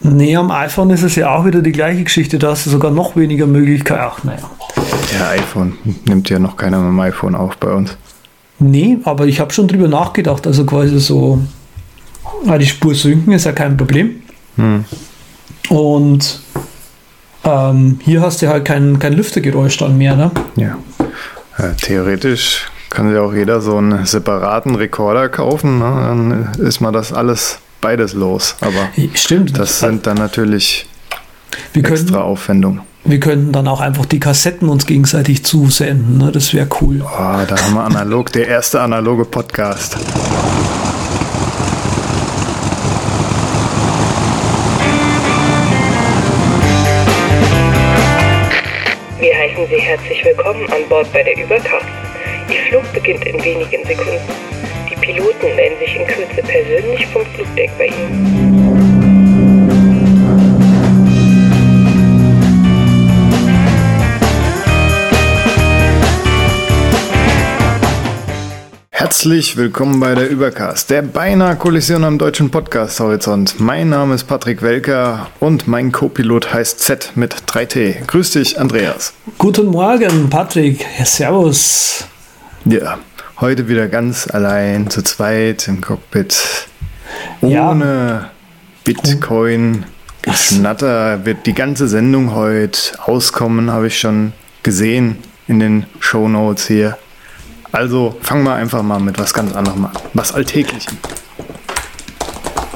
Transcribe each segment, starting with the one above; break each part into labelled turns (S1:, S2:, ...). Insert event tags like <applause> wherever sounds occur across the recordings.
S1: Nee, am iPhone ist es ja auch wieder die gleiche Geschichte. Da hast du sogar noch weniger Möglichkeiten. Ach, naja.
S2: Ja, iPhone nimmt ja noch keiner mit dem iPhone auf bei uns.
S1: Nee, aber ich habe schon drüber nachgedacht. Also quasi so, die Spur sinken ist ja kein Problem. Hm. Und ähm, hier hast du halt kein, kein Lüftergeräusch dann mehr, ne?
S2: Ja. ja theoretisch kann sich auch jeder so einen separaten Rekorder kaufen. Ne? Dann ist mal das alles beides los. Aber
S1: Stimmt.
S2: das sind dann natürlich
S1: wir
S2: extra
S1: könnten,
S2: Aufwendungen.
S1: Wir könnten dann auch einfach die Kassetten uns gegenseitig zusenden. Ne? Das wäre cool.
S2: Oh, da haben wir analog, der erste analoge Podcast.
S3: Wir heißen Sie herzlich willkommen an Bord bei der Übercast. Ihr Flug beginnt in wenigen Sekunden. Persönlich vom Flugdeck bei Ihnen.
S2: Herzlich willkommen bei der Übercast, der beinahe Kollision am deutschen Podcast-Horizont. Mein Name ist Patrick Welker und mein Co-Pilot heißt Z mit 3T. Grüß dich, Andreas.
S1: Guten Morgen, Patrick. Ja, servus.
S2: Ja, heute wieder ganz allein, zu zweit im Cockpit. Ohne
S1: Ja.
S2: Bitcoin. Geschnatter wird die ganze Sendung heute auskommen, habe ich schon gesehen in den Shownotes hier. Also fangen wir einfach mal mit was ganz anderem an. Was Alltäglichem.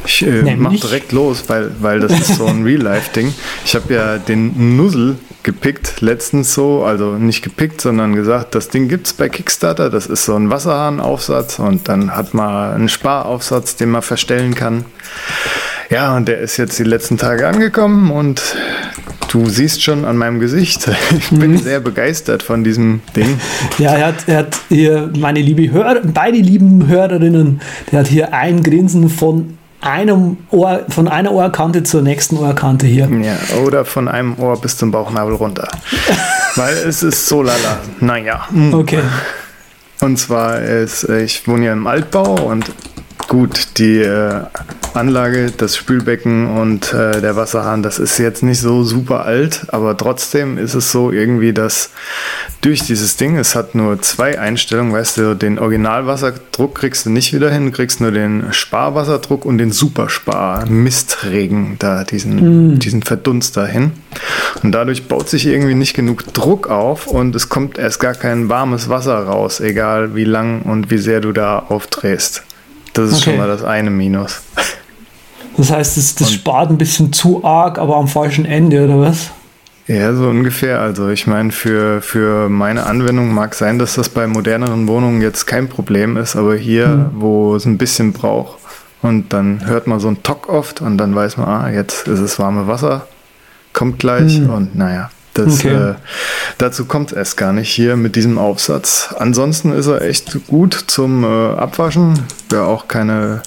S2: Ich äh, mach direkt los, weil, weil das ist so ein <laughs> Real-Life-Ding. Ich habe ja den Nuzzle gepickt, letztens so, also nicht gepickt, sondern gesagt, das Ding gibt's bei Kickstarter. Das ist so ein Wasserhahnaufsatz und dann hat man einen Sparaufsatz, den man verstellen kann. Ja, und der ist jetzt die letzten Tage angekommen und du siehst schon an meinem Gesicht, <laughs> ich bin sehr begeistert von diesem Ding.
S1: Ja, er hat, er hat hier meine liebe Hörer, beide lieben Hörerinnen, der hat hier ein Grinsen von einem Ohr, von einer Ohrkante zur nächsten Ohrkante hier.
S2: Ja, oder von einem Ohr bis zum Bauchnabel runter. <laughs> Weil es ist so lala. Naja. <laughs>
S1: Okay.
S2: Und zwar ist, ich wohne ja im Altbau und gut, die äh, Anlage, das Spülbecken und äh, der Wasserhahn, das ist jetzt nicht so super alt, aber trotzdem ist es so irgendwie, dass durch dieses Ding, es hat nur zwei Einstellungen, weißt du, den Originalwasserdruck kriegst du nicht wieder hin, du kriegst nur den Sparwasserdruck und den Superspar Mistregen da, diesen, diesen Verdunster hin. Und dadurch baut sich irgendwie nicht genug Druck auf und es kommt erst gar kein warmes Wasser raus, egal wie lang und wie sehr du da aufdrehst. Das ist schon
S1: Okay.
S2: mal das eine Minus.
S1: Das heißt, das, das spart ein bisschen zu arg, aber am falschen Ende, oder was?
S2: Ja, so ungefähr. Also ich meine, für, für meine Anwendung mag sein, dass das bei moderneren Wohnungen jetzt kein Problem ist, aber hier, wo es ein bisschen braucht und dann hört man so einen Tock oft und dann weiß man, ah, jetzt ist es warme Wasser, kommt gleich und naja. Das,
S1: Okay.
S2: äh, dazu kommt es erst gar nicht hier mit diesem Aufsatz. Ansonsten ist er echt gut zum äh, Abwaschen. Ja, auch keine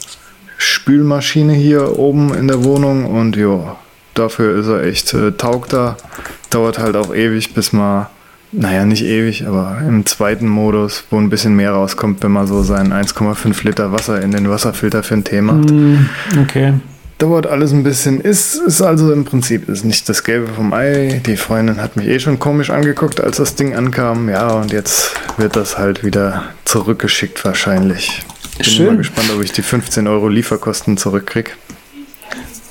S2: Spülmaschine hier oben in der Wohnung und ja, dafür ist er echt äh, taugt er. Dauert halt auch ewig, bis man, naja, nicht ewig, aber im zweiten Modus, wo ein bisschen mehr rauskommt, wenn man so sein 1,5 Liter Wasser in den Wasserfilter für einen Tee macht.
S1: Hm, okay.
S2: Dauert alles ein bisschen. Ist, ist also im Prinzip ist nicht das Gelbe vom Ei. Die Freundin hat mich eh schon komisch angeguckt, als das Ding ankam. Ja, und jetzt wird das halt wieder zurückgeschickt wahrscheinlich. Bin
S1: Schön.
S2: mal gespannt, ob ich die 15 Euro Lieferkosten zurückkrieg.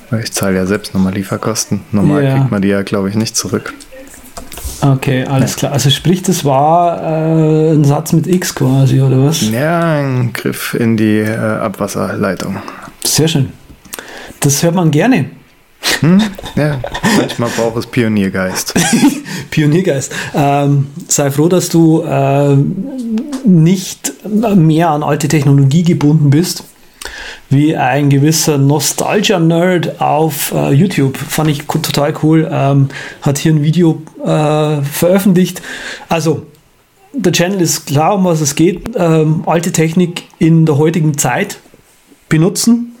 S2: Weil ich zahle ja selbst nochmal Lieferkosten. Normal
S1: Ja.
S2: kriegt man die ja, glaube ich, nicht zurück.
S1: Okay, alles klar. Also sprich, das war äh, ein Satz mit X quasi, oder was?
S2: Ja, ein Griff in die äh, Abwasserleitung.
S1: Sehr schön. Das hört man gerne.
S2: Ja, manchmal braucht es Pioniergeist. <laughs>
S1: Pioniergeist. Ähm, sei froh, dass du äh, nicht mehr an alte Technologie gebunden bist, wie ein gewisser Nostalgia-Nerd auf äh, YouTube. Fand ich total cool. Ähm, hat hier ein Video äh, veröffentlicht. Also, der Channel ist klar, um was es geht. Ähm, alte Technik in der heutigen Zeit benutzen.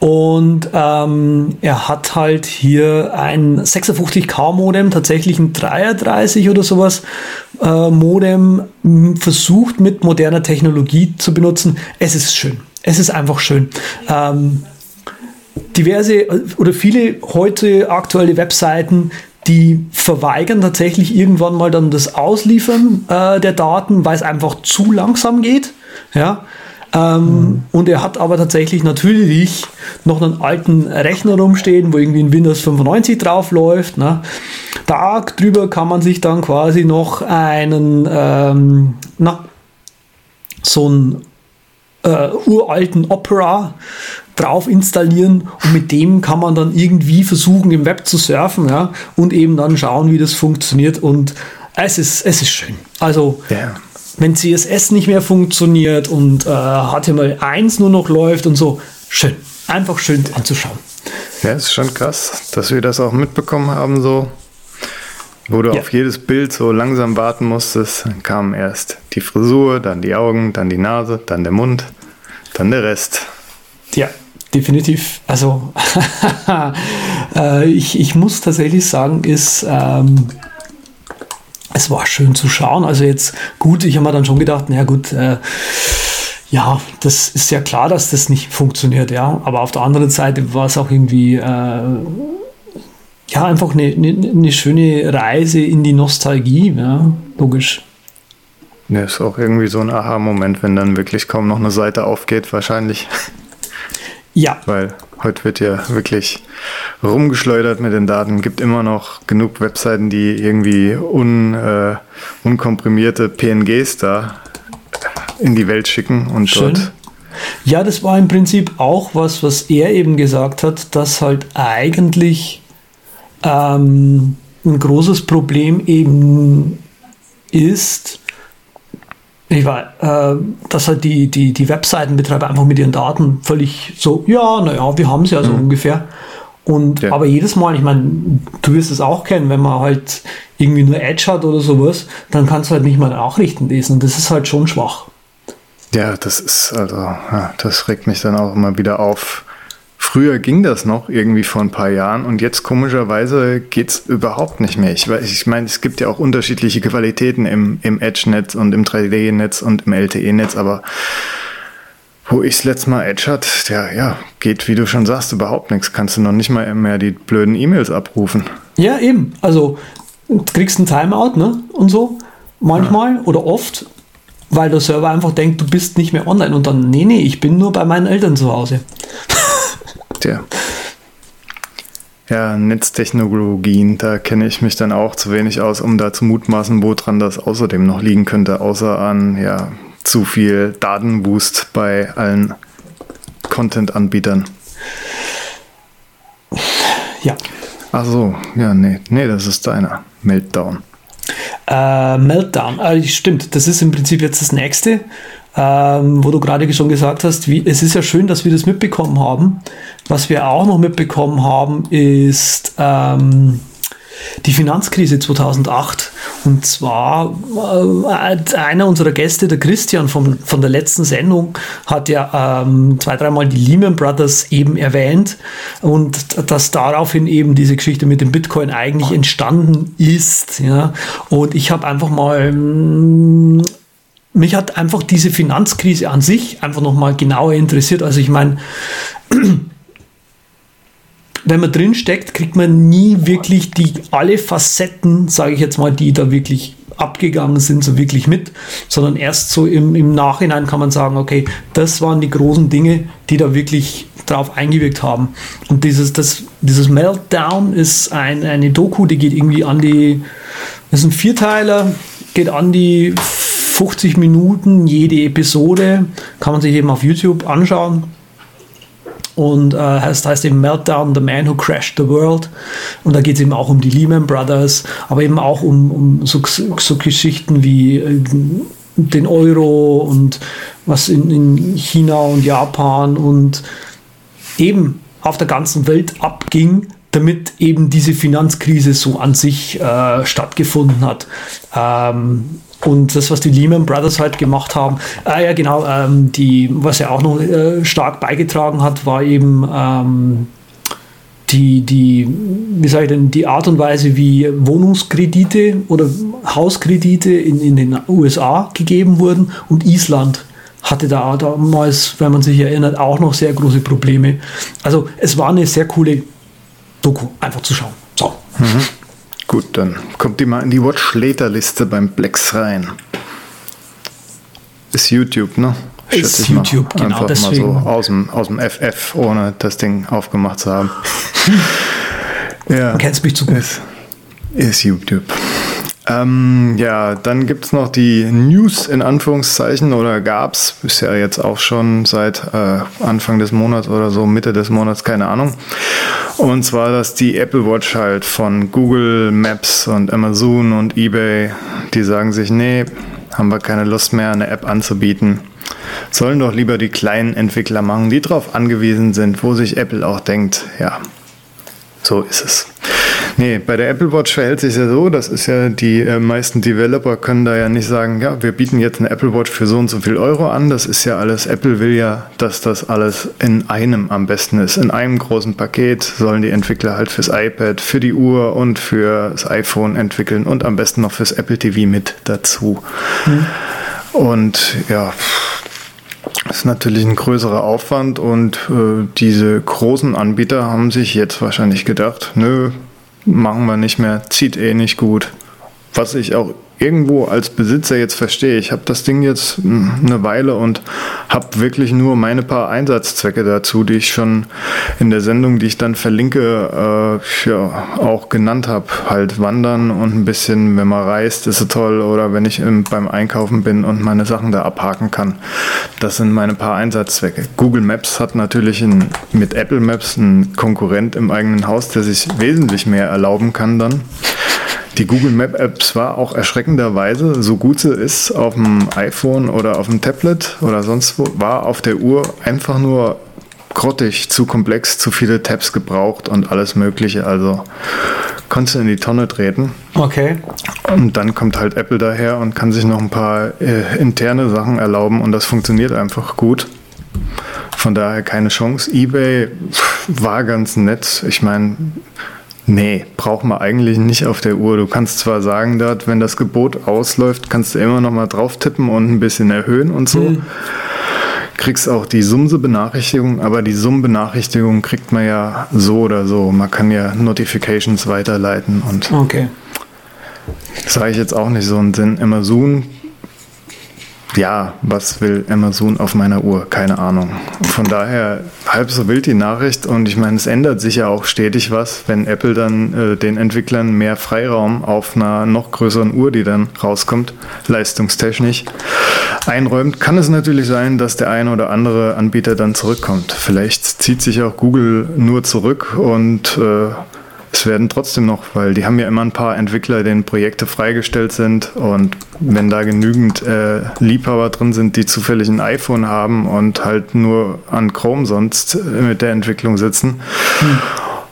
S1: Und ähm, er hat halt hier ein 56K Modem, tatsächlich ein 33 oder sowas äh, Modem versucht mit moderner Technologie zu benutzen. Es ist schön. Es ist einfach schön. Ähm, diverse oder viele heute aktuelle Webseiten, die verweigern tatsächlich irgendwann mal dann das Ausliefern äh, der Daten, weil es einfach zu langsam geht. Ja. Ähm, mhm. Und er hat aber tatsächlich natürlich noch einen alten Rechner rumstehen, wo irgendwie ein Windows 95 drauf läuft. Ne? Da drüber kann man sich dann quasi noch einen, ähm, na, so einen äh, uralten Opera drauf installieren und mit dem kann man dann irgendwie versuchen, im Web zu surfen ja, und eben dann schauen, wie das funktioniert. Und es ist, es ist schön. Also, yeah. Wenn CSS nicht mehr funktioniert und äh, HTML1 nur noch läuft und so, schön. Einfach schön anzuschauen.
S2: Ja, ist schon krass, dass wir das auch mitbekommen haben, so. Wo du ja. auf jedes Bild so langsam warten musstest, dann kam erst die Frisur, dann die Augen, dann die Nase, dann der Mund, dann der Rest.
S1: Ja, definitiv. Also <laughs> äh, ich, ich muss tatsächlich sagen, ist ähm, es war schön zu schauen. Also jetzt gut, ich habe mir dann schon gedacht, na gut, äh, ja, das ist ja klar, dass das nicht funktioniert, ja. Aber auf der anderen Seite war es auch irgendwie äh, ja einfach eine, eine, eine, schöne Reise in die Nostalgie, ja, logisch.
S2: Ja, ist auch irgendwie so ein Aha-Moment, wenn dann wirklich kaum noch eine Seite aufgeht, wahrscheinlich.
S1: Ja.
S2: Weil heute wird ja wirklich rumgeschleudert mit den Daten. Gibt immer noch genug Webseiten, die irgendwie un, äh, unkomprimierte PNGs da in die Welt schicken und Schön. dort.
S1: Ja, das war im Prinzip auch was, was er eben gesagt hat, dass halt eigentlich ähm, ein großes Problem eben ist, ich war, äh, dass halt die, die, die Webseitenbetreiber einfach mit ihren Daten völlig so, ja, naja, wir haben es ja so mhm. ungefähr. Und ja. aber jedes Mal, ich meine, du wirst es auch kennen, wenn man halt irgendwie nur Edge hat oder sowas, dann kannst du halt nicht mal Nachrichten lesen. Und das ist halt schon schwach.
S2: Ja, das ist, also, ja, das regt mich dann auch immer wieder auf. Früher ging das noch irgendwie vor ein paar Jahren und jetzt komischerweise geht es überhaupt nicht mehr. Ich, ich meine, es gibt ja auch unterschiedliche Qualitäten im, im Edge-Netz und im 3D-Netz und im LTE-Netz, aber wo ich das letzte Mal Edge hat, ja, ja, geht, wie du schon sagst, überhaupt nichts. Kannst du noch nicht mal mehr die blöden E-Mails abrufen.
S1: Ja, eben. Also, du kriegst ein Timeout, ne? Und so. Manchmal ja. oder oft, weil der Server einfach denkt, du bist nicht mehr online und dann, nee, nee, ich bin nur bei meinen Eltern zu Hause.
S2: Tja. Ja, Netztechnologien, da kenne ich mich dann auch zu wenig aus, um da zu mutmaßen, woran das außerdem noch liegen könnte, außer an ja, zu viel Datenboost bei allen Content-Anbietern.
S1: Ja.
S2: Ach so, ja, nee, nee, das ist deiner. Meltdown.
S1: Äh, Meltdown, äh, stimmt, das ist im Prinzip jetzt das nächste ähm, wo du gerade schon gesagt hast, wie, es ist ja schön, dass wir das mitbekommen haben. Was wir auch noch mitbekommen haben, ist ähm, die Finanzkrise 2008. Und zwar äh, einer unserer Gäste, der Christian von, von der letzten Sendung, hat ja ähm, zwei, dreimal die Lehman Brothers eben erwähnt und dass daraufhin eben diese Geschichte mit dem Bitcoin eigentlich entstanden ist. Ja. Und ich habe einfach mal mich hat einfach diese Finanzkrise an sich einfach nochmal genauer interessiert. Also ich meine, wenn man drin steckt, kriegt man nie wirklich die alle Facetten, sage ich jetzt mal, die da wirklich abgegangen sind, so wirklich mit, sondern erst so im, im Nachhinein kann man sagen, okay, das waren die großen Dinge, die da wirklich drauf eingewirkt haben. Und dieses, das, dieses Meltdown ist ein, eine Doku, die geht irgendwie an die, das ist ein Vierteiler, geht an die 50 Minuten jede Episode, kann man sich eben auf YouTube anschauen. Und äh, heißt, heißt eben Meltdown, The Man Who Crashed the World. Und da geht es eben auch um die Lehman Brothers, aber eben auch um, um so, so Geschichten wie äh, den Euro und was in, in China und Japan und eben auf der ganzen Welt abging, damit eben diese Finanzkrise so an sich äh, stattgefunden hat. Ähm, und das, was die Lehman Brothers halt gemacht haben, äh, ja genau, ähm, die, was ja auch noch äh, stark beigetragen hat, war eben ähm, die, die, wie sage ich denn, die Art und Weise, wie Wohnungskredite oder Hauskredite in, in den USA gegeben wurden und Island hatte da damals, wenn man sich erinnert, auch noch sehr große Probleme. Also es war eine sehr coole Doku, einfach zu schauen. So.
S2: Mhm. Gut, dann kommt die mal in die Watch Later Liste beim Plex rein. Ist YouTube, ne?
S1: Ist YouTube,
S2: mal. genau Einfach deswegen. mal so aus dem, aus dem FF, ohne das Ding aufgemacht zu haben. <laughs>
S1: ja. Du kennst mich zu gut.
S2: Ist, ist YouTube. Ähm, ja, dann gibt es noch die News in Anführungszeichen oder gab es, ist ja jetzt auch schon seit äh, Anfang des Monats oder so, Mitte des Monats, keine Ahnung. Und zwar, dass die Apple Watch halt von Google Maps und Amazon und eBay, die sagen sich, nee, haben wir keine Lust mehr, eine App anzubieten. Sollen doch lieber die kleinen Entwickler machen, die darauf angewiesen sind, wo sich Apple auch denkt, ja, so ist es. Nee, bei der Apple Watch verhält sich ja so, das ist ja, die äh, meisten Developer können da ja nicht sagen, ja, wir bieten jetzt eine Apple Watch für so und so viel Euro an. Das ist ja alles, Apple will ja, dass das alles in einem am besten ist. In einem großen Paket sollen die Entwickler halt fürs iPad, für die Uhr und fürs iPhone entwickeln und am besten noch fürs Apple TV mit dazu. Mhm. Und ja, ist natürlich ein größerer Aufwand und äh, diese großen Anbieter haben sich jetzt wahrscheinlich gedacht, nö, machen wir nicht mehr, zieht eh nicht gut. Was ich auch irgendwo als Besitzer jetzt verstehe. Ich habe das Ding jetzt hm, eine Weile und habe wirklich nur meine paar Einsatzzwecke dazu, die ich schon in der Sendung, die ich dann verlinke, äh, ja, auch genannt habe. Halt wandern und ein bisschen, wenn man reist, ist es toll. Oder wenn ich im, beim Einkaufen bin und meine Sachen da abhaken kann. Das sind meine paar Einsatzzwecke. Google Maps hat natürlich in, mit Apple Maps einen Konkurrent im eigenen Haus, der sich wesentlich mehr erlauben kann dann. Die Google Map App war auch erschreckenderweise, so gut sie ist, auf dem iPhone oder auf dem Tablet oder sonst wo, war auf der Uhr einfach nur grottig, zu komplex, zu viele Tabs gebraucht und alles Mögliche. Also konntest du in die Tonne treten.
S1: Okay.
S2: Und dann kommt halt Apple daher und kann sich noch ein paar äh, interne Sachen erlauben und das funktioniert einfach gut. Von daher keine Chance. eBay war ganz nett. Ich meine, Nee, braucht man eigentlich nicht auf der Uhr. Du kannst zwar sagen, dort, wenn das Gebot ausläuft, kannst du immer noch mal drauf tippen und ein bisschen erhöhen und so. Mhm. Kriegst auch die Sumse-Benachrichtigung, aber die Summenbenachrichtigung kriegt man ja so oder so. Man kann ja Notifications weiterleiten und.
S1: Okay.
S2: Sage ich jetzt auch nicht so einen Sinn. Amazon ja, was will Amazon auf meiner Uhr? Keine Ahnung. Von daher halb so wild die Nachricht und ich meine, es ändert sich ja auch stetig was, wenn Apple dann äh, den Entwicklern mehr Freiraum auf einer noch größeren Uhr, die dann rauskommt, leistungstechnisch einräumt, kann es natürlich sein, dass der eine oder andere Anbieter dann zurückkommt. Vielleicht zieht sich auch Google nur zurück und äh, es werden trotzdem noch, weil die haben ja immer ein paar Entwickler, denen Projekte freigestellt sind und wenn da genügend äh, Liebhaber drin sind, die zufällig ein iPhone haben und halt nur an Chrome sonst äh, mit der Entwicklung sitzen. Hm.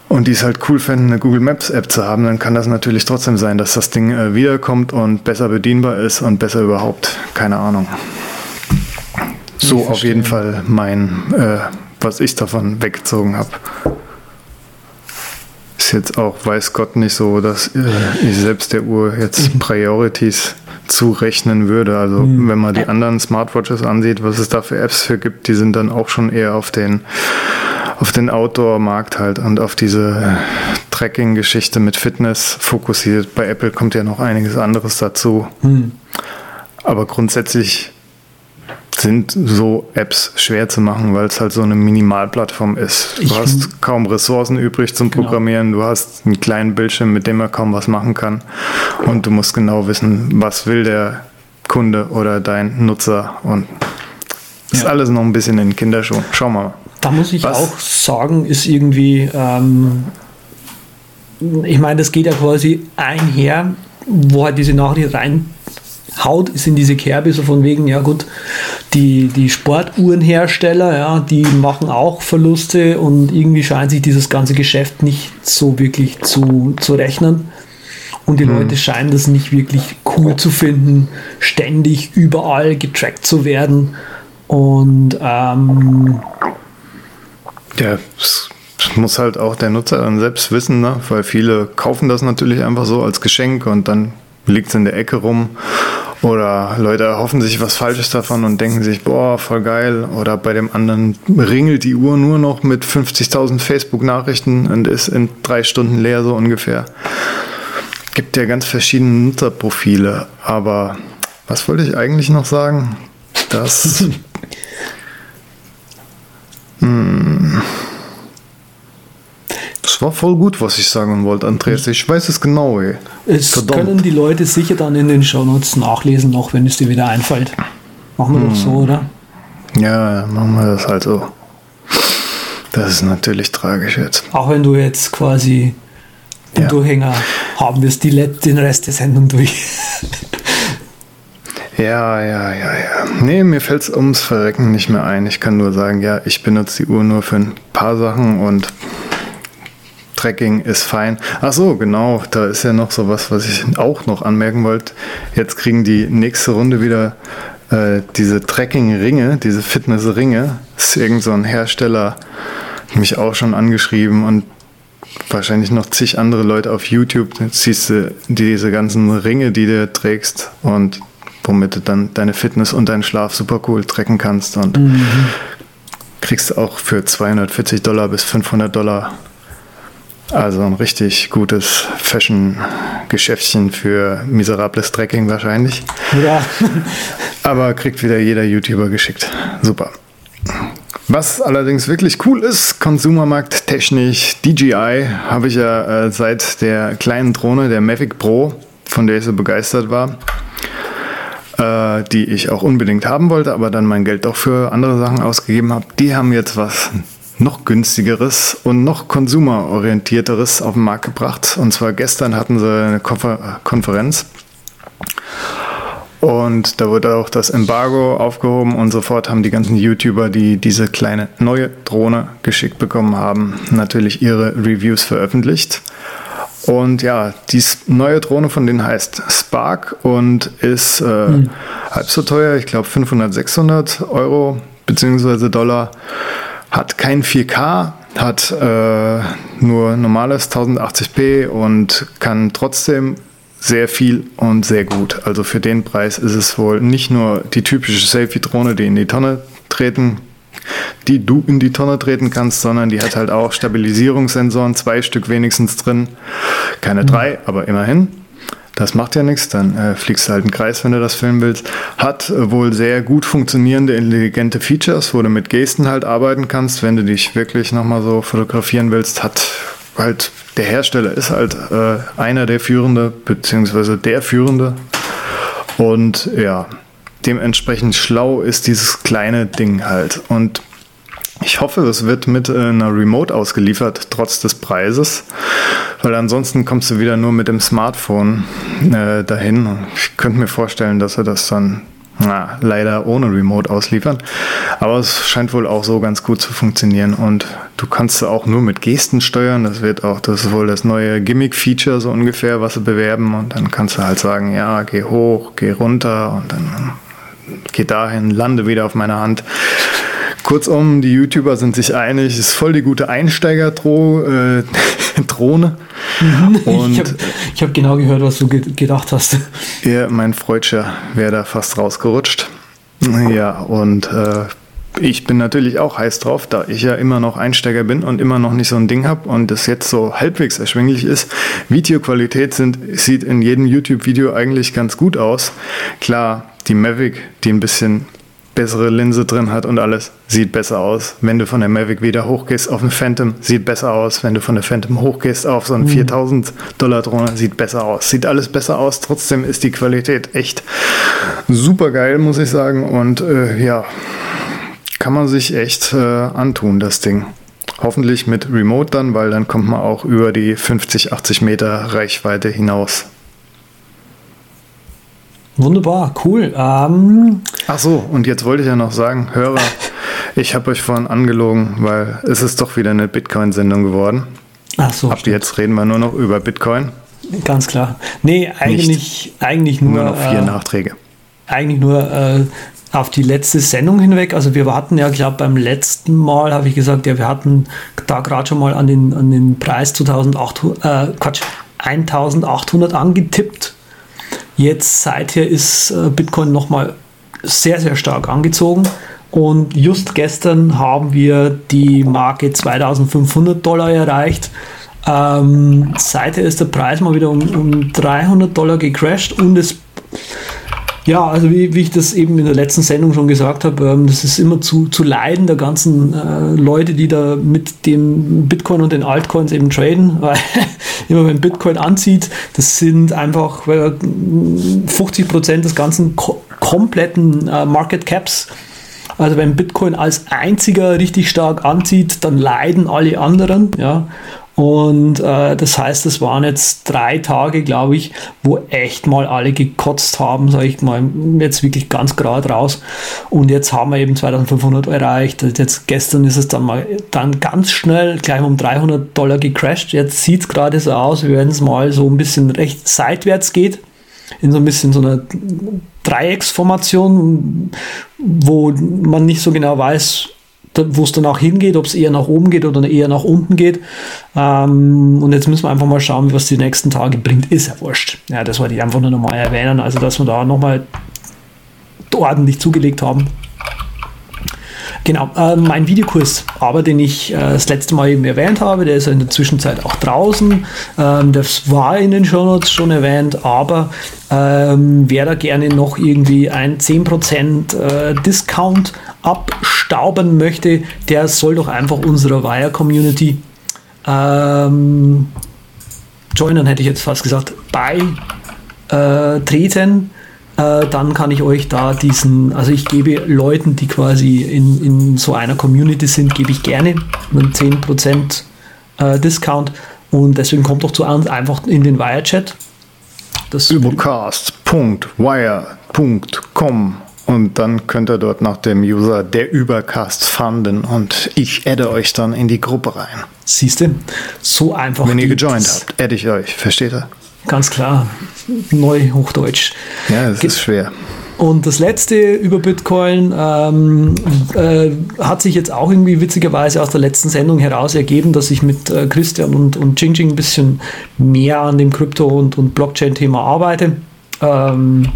S2: Und die es halt cool fänden, eine Google Maps App zu haben, dann kann das natürlich trotzdem sein, dass das Ding äh, wiederkommt und besser bedienbar ist und besser überhaupt. Keine Ahnung. So auf jeden Fall mein, äh, was ich davon weggezogen habe ist jetzt auch, weiß Gott, nicht so, dass äh, ich selbst der Uhr jetzt mhm. Priorities zurechnen würde. Also mhm. wenn man die anderen Smartwatches ansieht, was es da für Apps für gibt, die sind dann auch schon eher auf den auf den Outdoor-Markt halt und auf diese Tracking-Geschichte mit Fitness fokussiert. Bei Apple kommt ja noch einiges anderes dazu. Mhm. Aber grundsätzlich sind so Apps schwer zu machen, weil es halt so eine Minimalplattform ist. Du ich hast kaum Ressourcen übrig zum genau. Programmieren, du hast einen kleinen Bildschirm, mit dem man kaum was machen kann und du musst genau wissen, was will der Kunde oder dein Nutzer und ist ja. alles noch ein bisschen in den Kinderschuhen. Schauen wir mal.
S1: Da muss ich was? auch sagen, ist irgendwie, ähm, ich meine, das geht ja quasi einher, wo halt diese Nachricht rein haut, ist in diese Kerbe, so von wegen, ja gut, die, die Sportuhrenhersteller, ja, die machen auch Verluste und irgendwie scheint sich dieses ganze Geschäft nicht so wirklich zu, zu rechnen. Und die hm. Leute scheinen das nicht wirklich cool zu finden, ständig überall getrackt zu werden. Und ähm,
S2: ja, das muss halt auch der Nutzer dann selbst wissen, ne? weil viele kaufen das natürlich einfach so als Geschenk und dann liegt es in der Ecke rum Oder Leute erhoffen sich was Falsches davon und denken sich, boah, voll geil. Oder bei dem anderen ringelt die Uhr nur noch mit 50.000 Facebook-Nachrichten und ist in drei Stunden leer, so ungefähr. Gibt ja ganz verschiedene Nutzerprofile. Aber was wollte ich eigentlich noch sagen? Das. <laughs> hm. Das war voll gut, was ich sagen wollte, Andreas. Ich weiß es genau, ey.
S1: Es Verdammt. können die Leute sicher dann in den Shownotes nachlesen, noch wenn es dir wieder einfällt. Machen wir hm. doch so, oder?
S2: Ja, machen wir das halt so. Das ist natürlich tragisch jetzt.
S1: Auch wenn du jetzt quasi den ja. Durchhänger haben wirst, die den Rest der Sendung durch. <laughs>
S2: Ja, ja, ja, ja. Nee, mir fällt es ums Verrecken nicht mehr ein. Ich kann nur sagen, ja, ich benutze die Uhr nur für ein paar Sachen und Tracking ist fein. Ach so, genau, da ist ja noch so was, was ich auch noch anmerken wollte. Jetzt kriegen die nächste Runde wieder äh, diese Tracking-Ringe, diese Fitness-Ringe. Ist irgend so ein Hersteller, mich auch schon angeschrieben und wahrscheinlich noch zig andere Leute auf YouTube. Jetzt siehst du diese ganzen Ringe, die du trägst und womit du dann deine Fitness und deinen Schlaf super cool tracken kannst und mhm. kriegst auch für 240 Dollar bis 500 Dollar also ein richtig gutes Fashion-Geschäftchen für miserables Tracking wahrscheinlich. Ja. <laughs> Aber kriegt wieder jeder YouTuber geschickt. Super. Was allerdings wirklich cool ist, Konsumermarkt technisch, DJI, habe ich ja äh, seit der kleinen Drohne, der Mavic Pro, von der ich so begeistert war, äh, die ich auch unbedingt haben wollte, aber dann mein Geld doch für andere Sachen ausgegeben habe. Die haben jetzt was noch günstigeres und noch konsumerorientierteres auf den Markt gebracht. Und zwar gestern hatten sie eine Konfer Konferenz und da wurde auch das Embargo aufgehoben und sofort haben die ganzen YouTuber, die diese kleine neue Drohne geschickt bekommen haben, natürlich ihre Reviews veröffentlicht. Und ja, die neue Drohne von denen heißt Spark und ist äh, hm. halb so teuer, ich glaube 500, 600 Euro bzw. Dollar. Hat kein 4K, hat äh, nur normales 1080p und kann trotzdem sehr viel und sehr gut. Also für den Preis ist es wohl nicht nur die typische Selfie-Drohne, die in die Tonne treten, die du in die Tonne treten kannst, sondern die hat halt auch Stabilisierungssensoren, zwei Stück wenigstens drin. Keine drei, aber immerhin. Das macht ja nichts, dann äh, fliegst du halt einen Kreis, wenn du das filmen willst. Hat äh, wohl sehr gut funktionierende, intelligente Features, wo du mit Gesten halt arbeiten kannst, wenn du dich wirklich nochmal so fotografieren willst. Hat halt, der Hersteller ist halt äh, einer der Führende, beziehungsweise der Führende. Und ja, dementsprechend schlau ist dieses kleine Ding halt. Und ich hoffe, es wird mit äh, einer Remote ausgeliefert, trotz des Preises, weil ansonsten kommst du wieder nur mit dem Smartphone äh, dahin. Ich könnte mir vorstellen, dass er das dann na, leider ohne Remote ausliefern. Aber es scheint wohl auch so ganz gut zu funktionieren. Und du kannst auch nur mit Gesten steuern. Das wird auch, das ist wohl das neue Gimmick-Feature so ungefähr, was sie bewerben. Und dann kannst du halt sagen, ja, geh hoch, geh runter und dann geh dahin, lande wieder auf meiner Hand. Kurzum, die YouTuber sind sich einig, es ist voll die gute Einsteiger-Drohne. <laughs>
S1: Mhm. ich habe hab genau gehört, was du ge gedacht hast.
S2: Ja, mein Freudscher wäre da fast rausgerutscht. Ja, und äh, ich bin natürlich auch heiß drauf, da ich ja immer noch Einsteiger bin und immer noch nicht so ein Ding habe und das jetzt so halbwegs erschwinglich ist. Videoqualität sind, sieht in jedem YouTube-Video eigentlich ganz gut aus. Klar, die Mavic, die ein bisschen bessere Linse drin hat und alles, sieht besser aus. Wenn du von der Mavic wieder hochgehst auf eine Phantom, sieht besser aus. Wenn du von der Phantom hochgehst auf so eine mhm. 4000 Dollar Drohne, sieht besser aus. Sieht alles besser aus. Trotzdem ist die Qualität echt super geil, muss ich sagen. Und äh, ja, kann man sich echt äh, antun, das Ding. Hoffentlich mit Remote dann, weil dann kommt man auch über die 50, 80 Meter Reichweite hinaus.
S1: Wunderbar, cool. Ähm
S2: Ach so, und jetzt wollte ich ja noch sagen, Hörer, <laughs> ich habe euch vorhin angelogen, weil es ist doch wieder eine Bitcoin-Sendung geworden. Ach so. Ab stimmt. jetzt reden wir nur noch über Bitcoin.
S1: Ganz klar. Nee, eigentlich, Nicht. eigentlich nur. Nur
S2: noch vier äh, Nachträge.
S1: Eigentlich nur äh, auf die letzte Sendung hinweg. Also wir hatten ja, glaube beim letzten Mal habe ich gesagt, ja, wir hatten da gerade schon mal an den, an den Preis 2800, äh, Quatsch, 1800 angetippt Jetzt seither ist äh, Bitcoin nochmal sehr, sehr stark angezogen. Und just gestern haben wir die Marke 2500 Dollar erreicht. Ähm, seither ist der Preis mal wieder um, um 300 Dollar gecrashed und es ja, also wie, wie, ich das eben in der letzten Sendung schon gesagt habe, ähm, das ist immer zu, zu leiden der ganzen äh, Leute, die da mit dem Bitcoin und den Altcoins eben traden, <laughs> weil immer wenn Bitcoin anzieht, das sind einfach 50 Prozent des ganzen ko kompletten äh, Market Caps. Also wenn Bitcoin als einziger richtig stark anzieht, dann leiden alle anderen, ja. Und äh, das heißt, es waren jetzt drei Tage, glaube ich, wo echt mal alle gekotzt haben, sage ich mal, jetzt wirklich ganz gerade raus. Und jetzt haben wir eben 2500 erreicht. Jetzt gestern ist es dann mal dann ganz schnell gleich um 300 Dollar gecrashed. Jetzt sieht es gerade so aus, wie wenn es mal so ein bisschen recht seitwärts geht in so ein bisschen so einer Dreiecksformation, wo man nicht so genau weiß, wo es dann auch hingeht, ob es eher nach oben geht oder eher nach unten geht. Ähm, und jetzt müssen wir einfach mal schauen, was die nächsten Tage bringt. Ist ja wurscht. Ja, das wollte ich einfach nur nochmal erwähnen. Also, dass wir da nochmal ordentlich zugelegt haben. Genau, äh, mein Videokurs, aber den ich äh, das letzte Mal eben erwähnt habe, der ist in der Zwischenzeit auch draußen. Ähm, das war in den Shownotes schon erwähnt, aber ähm, wer da gerne noch irgendwie ein 10% äh, Discount abstauben möchte, der soll doch einfach unserer Wire Community ähm, joinen, hätte ich jetzt fast gesagt, beitreten. Äh, dann kann ich euch da diesen, also ich gebe Leuten, die quasi in, in so einer Community sind, gebe ich gerne einen 10% äh, Discount. Und deswegen kommt doch zu uns einfach in den Wirechat.
S2: Übercast.wire.com und dann könnt ihr dort nach dem User der Übercast fanden und ich adde euch dann in die Gruppe rein.
S1: Siehst du? So einfach.
S2: Wenn ihr gejoint habt, adde ich euch. Versteht ihr?
S1: Ganz klar. Neu Hochdeutsch.
S2: Ja, es ist schwer.
S1: Und das letzte über Bitcoin ähm, äh, hat sich jetzt auch irgendwie witzigerweise aus der letzten Sendung heraus ergeben, dass ich mit äh, Christian und, und Jingjing ein bisschen mehr an dem Krypto- und, und Blockchain-Thema arbeite. Ähm,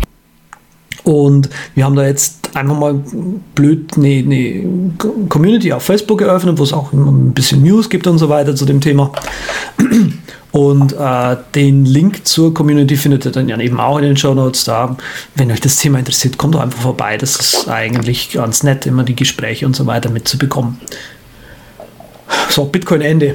S1: und wir haben da jetzt einfach mal blöd eine, eine Community auf Facebook eröffnet, wo es auch immer ein bisschen News gibt und so weiter zu dem Thema. Und äh, den Link zur Community findet ihr dann ja eben auch in den Show Notes da. Wenn euch das Thema interessiert, kommt doch einfach vorbei. Das ist eigentlich ganz nett, immer die Gespräche und so weiter mitzubekommen. So, Bitcoin Ende.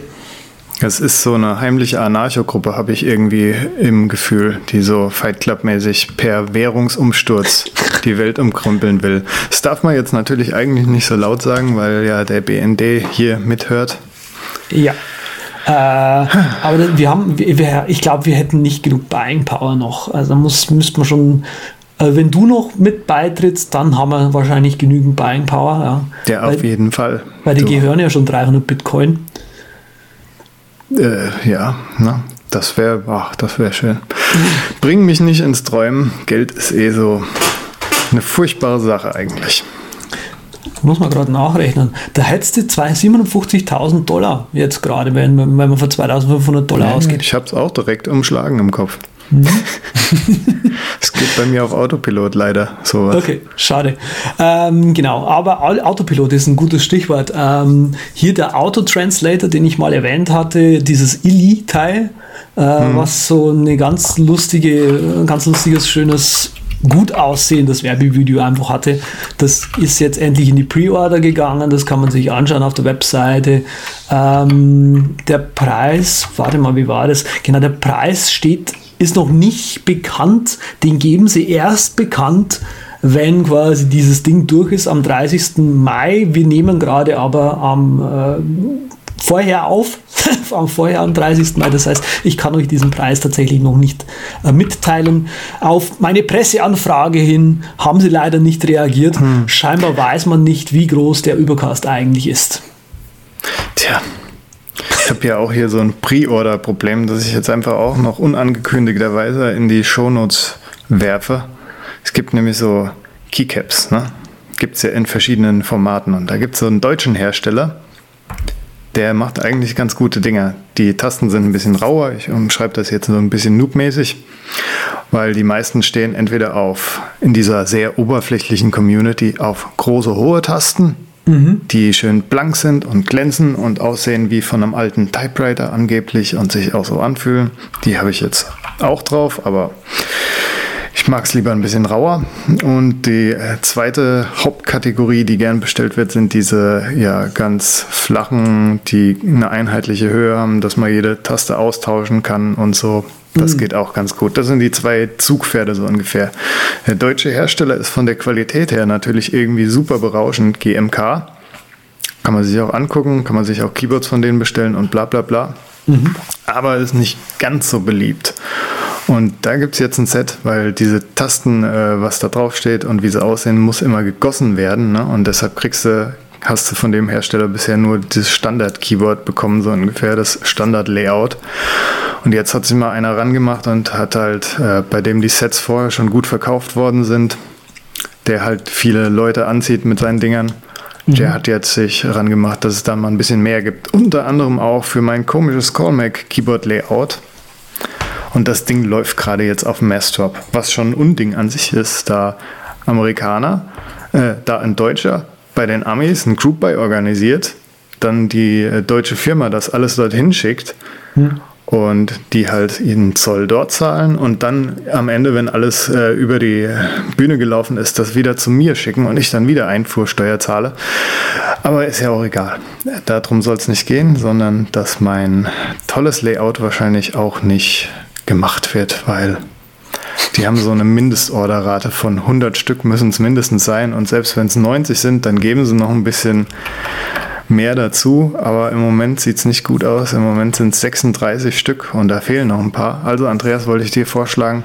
S2: Es ist so eine heimliche Anarcho-Gruppe, habe ich irgendwie im Gefühl, die so Fight Club-mäßig per Währungsumsturz <laughs> die Welt umkrümpeln will. Das darf man jetzt natürlich eigentlich nicht so laut sagen, weil ja der BND hier mithört.
S1: Ja. Äh, aber wir haben, wir, ich glaube, wir hätten nicht genug Buying Power noch. Also muss, müsste man schon, äh, wenn du noch mit beitrittst, dann haben wir wahrscheinlich genügend Buying Power. Ja,
S2: ja auf weil, jeden Fall.
S1: Weil die du. gehören ja schon 300 Bitcoin.
S2: Äh, ja, na, das wäre, ach, das wäre schön. Bring mich nicht ins Träumen. Geld ist eh so eine furchtbare Sache eigentlich.
S1: Muss man gerade nachrechnen. Da hättest du 57.000 Dollar jetzt gerade, wenn, wenn man von 2.500 Dollar Nein, ausgeht.
S2: Ich habe es auch direkt umschlagen im Kopf. Mhm. <laughs> Es geht bei mir auf Autopilot leider sowas.
S1: Okay, schade. Ähm, genau, aber Autopilot ist ein gutes Stichwort. Ähm, hier der Autotranslator, den ich mal erwähnt hatte, dieses Ili-Teil, äh, hm. was so eine ganz lustige, ganz lustiges, schönes gut aussehendes Werbevideo einfach hatte. Das ist jetzt endlich in die Pre-Order gegangen, das kann man sich anschauen auf der Webseite. Ähm, der Preis, warte mal, wie war das? Genau, der Preis steht, ist noch nicht bekannt, den geben sie erst bekannt, wenn quasi dieses Ding durch ist am 30. Mai. Wir nehmen gerade aber am äh, vorher auf, vorher <laughs> am 30. Mai. Das heißt, ich kann euch diesen Preis tatsächlich noch nicht äh, mitteilen. Auf meine Presseanfrage hin haben sie leider nicht reagiert. Hm. Scheinbar weiß man nicht, wie groß der Übercast eigentlich ist.
S2: Tja. Ich habe ja auch hier so ein Pre-Order-Problem, das ich jetzt einfach auch noch unangekündigterweise in die Shownotes werfe. Es gibt nämlich so Keycaps, ne? Gibt es ja in verschiedenen Formaten. Und da gibt es so einen deutschen Hersteller, der macht eigentlich ganz gute Dinge. Die Tasten sind ein bisschen rauer. Ich umschreibe das jetzt so ein bisschen noobmäßig, weil die meisten stehen entweder auf in dieser sehr oberflächlichen Community auf große, hohe Tasten, mhm. die schön blank sind und glänzen und aussehen wie von einem alten Typewriter angeblich und sich auch so anfühlen. Die habe ich jetzt auch drauf, aber ich mag es lieber ein bisschen rauer. Und die äh, zweite Hauptkategorie, die gern bestellt wird, sind diese ja ganz flachen, die eine einheitliche Höhe haben, dass man jede Taste austauschen kann und so. Das mhm. geht auch ganz gut. Das sind die zwei Zugpferde so ungefähr. Der deutsche Hersteller ist von der Qualität her natürlich irgendwie super berauschend. GMK. Kann man sich auch angucken, kann man sich auch Keyboards von denen bestellen und bla bla bla. Mhm. Aber ist nicht ganz so beliebt. Und da gibt es jetzt ein Set, weil diese Tasten, äh, was da drauf steht und wie sie aussehen, muss immer gegossen werden. Ne? Und deshalb kriegst du, hast du von dem Hersteller bisher nur das Standard-Keyboard bekommen, so ungefähr das Standard-Layout. Und jetzt hat sich mal einer rangemacht und hat halt, äh, bei dem die Sets vorher schon gut verkauft worden sind, der halt viele Leute anzieht mit seinen Dingern. Mhm. Der hat jetzt sich rangemacht, dass es da mal ein bisschen mehr gibt. Unter anderem auch für mein komisches Callmac Keyboard Layout. Und das Ding läuft gerade jetzt auf dem Mastop, was schon ein Unding an sich ist, da Amerikaner, äh, da ein Deutscher bei den Amis ein Group Buy organisiert, dann die äh, deutsche Firma das alles dorthin schickt hm. und die halt ihren Zoll dort zahlen und dann am Ende, wenn alles äh, über die Bühne gelaufen ist, das wieder zu mir schicken und ich dann wieder Einfuhrsteuer zahle. Aber ist ja auch egal. Darum soll es nicht gehen, sondern dass mein tolles Layout wahrscheinlich auch nicht gemacht wird, weil die haben so eine Mindestorderrate von 100 Stück müssen es mindestens sein und selbst wenn es 90 sind, dann geben sie noch ein bisschen mehr dazu, aber im Moment sieht es nicht gut aus. Im Moment sind es 36 Stück und da fehlen noch ein paar. Also Andreas, wollte ich dir vorschlagen,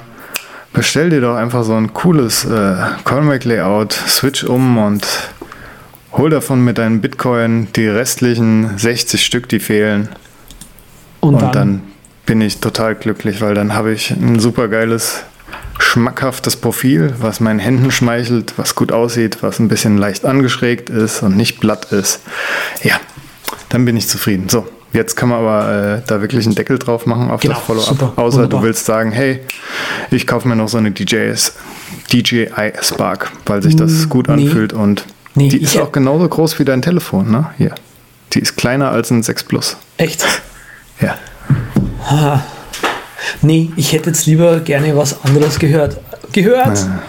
S2: bestell dir doch einfach so ein cooles äh, Conmac Layout, switch um und hol davon mit deinen Bitcoin die restlichen 60 Stück, die fehlen. Und, und dann, dann bin ich total glücklich, weil dann habe ich ein super geiles, schmackhaftes Profil, was meinen Händen schmeichelt, was gut aussieht, was ein bisschen leicht angeschrägt ist und nicht blatt ist. Ja, dann bin ich zufrieden. So, jetzt kann man aber äh, da wirklich einen Deckel drauf machen auf genau, das Follow-up. Außer wunderbar. du willst sagen, hey, ich kaufe mir noch so eine DJs, DJI Spark, weil sich das gut nee. anfühlt und nee, die ist auch genauso groß wie dein Telefon, ne? Hier. Die ist kleiner als ein 6 Plus.
S1: Echt?
S2: Ja.
S1: Ah, nee, ich hätte jetzt lieber gerne was anderes gehört. Gehört? Ja.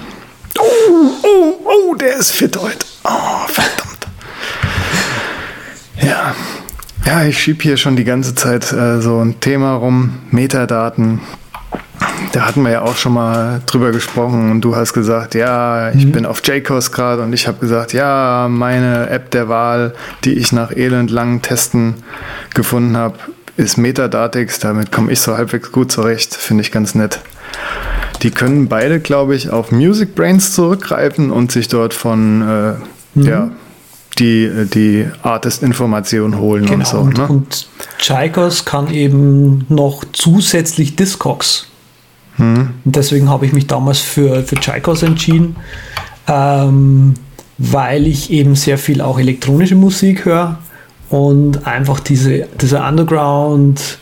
S2: Oh, oh, oh, der ist fit heute. Oh, verdammt. Ja. Ja, ich schiebe hier schon die ganze Zeit äh, so ein Thema rum, Metadaten. Da hatten wir ja auch schon mal drüber gesprochen und du hast gesagt, ja, ich mhm. bin auf JCOS gerade und ich habe gesagt, ja, meine App der Wahl, die ich nach elendlangen Testen gefunden habe, ist Metadatix, damit komme ich so halbwegs gut zurecht, finde ich ganz nett. Die können beide, glaube ich, auf Music Brains zurückgreifen und sich dort von äh, mhm. ja, die, die Artist-Information holen genau. und so.
S1: Und, ne? und Chaikos kann eben noch zusätzlich Discogs. Mhm. Und deswegen habe ich mich damals für, für Chaikos entschieden, ähm, weil ich eben sehr viel auch elektronische Musik höre und einfach diese, dieser Underground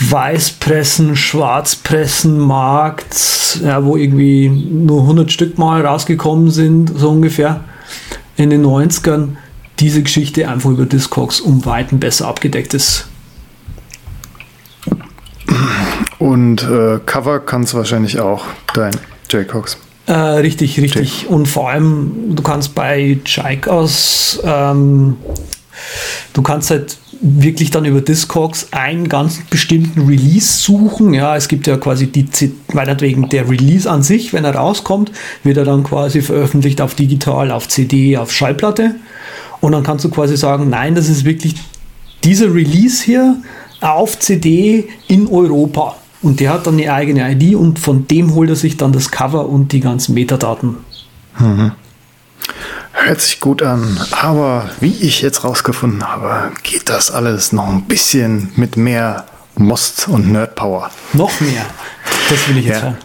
S1: Weißpressen, Schwarzpressen Markt, ja, wo irgendwie nur 100 Stück mal rausgekommen sind, so ungefähr in den 90ern, diese Geschichte einfach über Discogs um Weiten besser abgedeckt ist.
S2: Und äh, Cover kannst du wahrscheinlich auch, dein Jaycox.
S1: Äh, richtig, richtig. Jay. Und vor allem, du kannst bei Jaycos ähm, Du kannst halt wirklich dann über Discogs einen ganz bestimmten Release suchen. Ja, es gibt ja quasi die, meinetwegen der Release an sich, wenn er rauskommt, wird er dann quasi veröffentlicht auf digital, auf CD, auf Schallplatte. Und dann kannst du quasi sagen, nein, das ist wirklich dieser Release hier auf CD in Europa. Und der hat dann eine eigene ID und von dem holt er sich dann das Cover und die ganzen Metadaten. Mhm.
S2: Hört sich gut an, aber wie ich jetzt rausgefunden habe, geht das alles noch ein bisschen mit mehr Most und Nerdpower.
S1: Noch mehr? Das will ich jetzt ja. hören.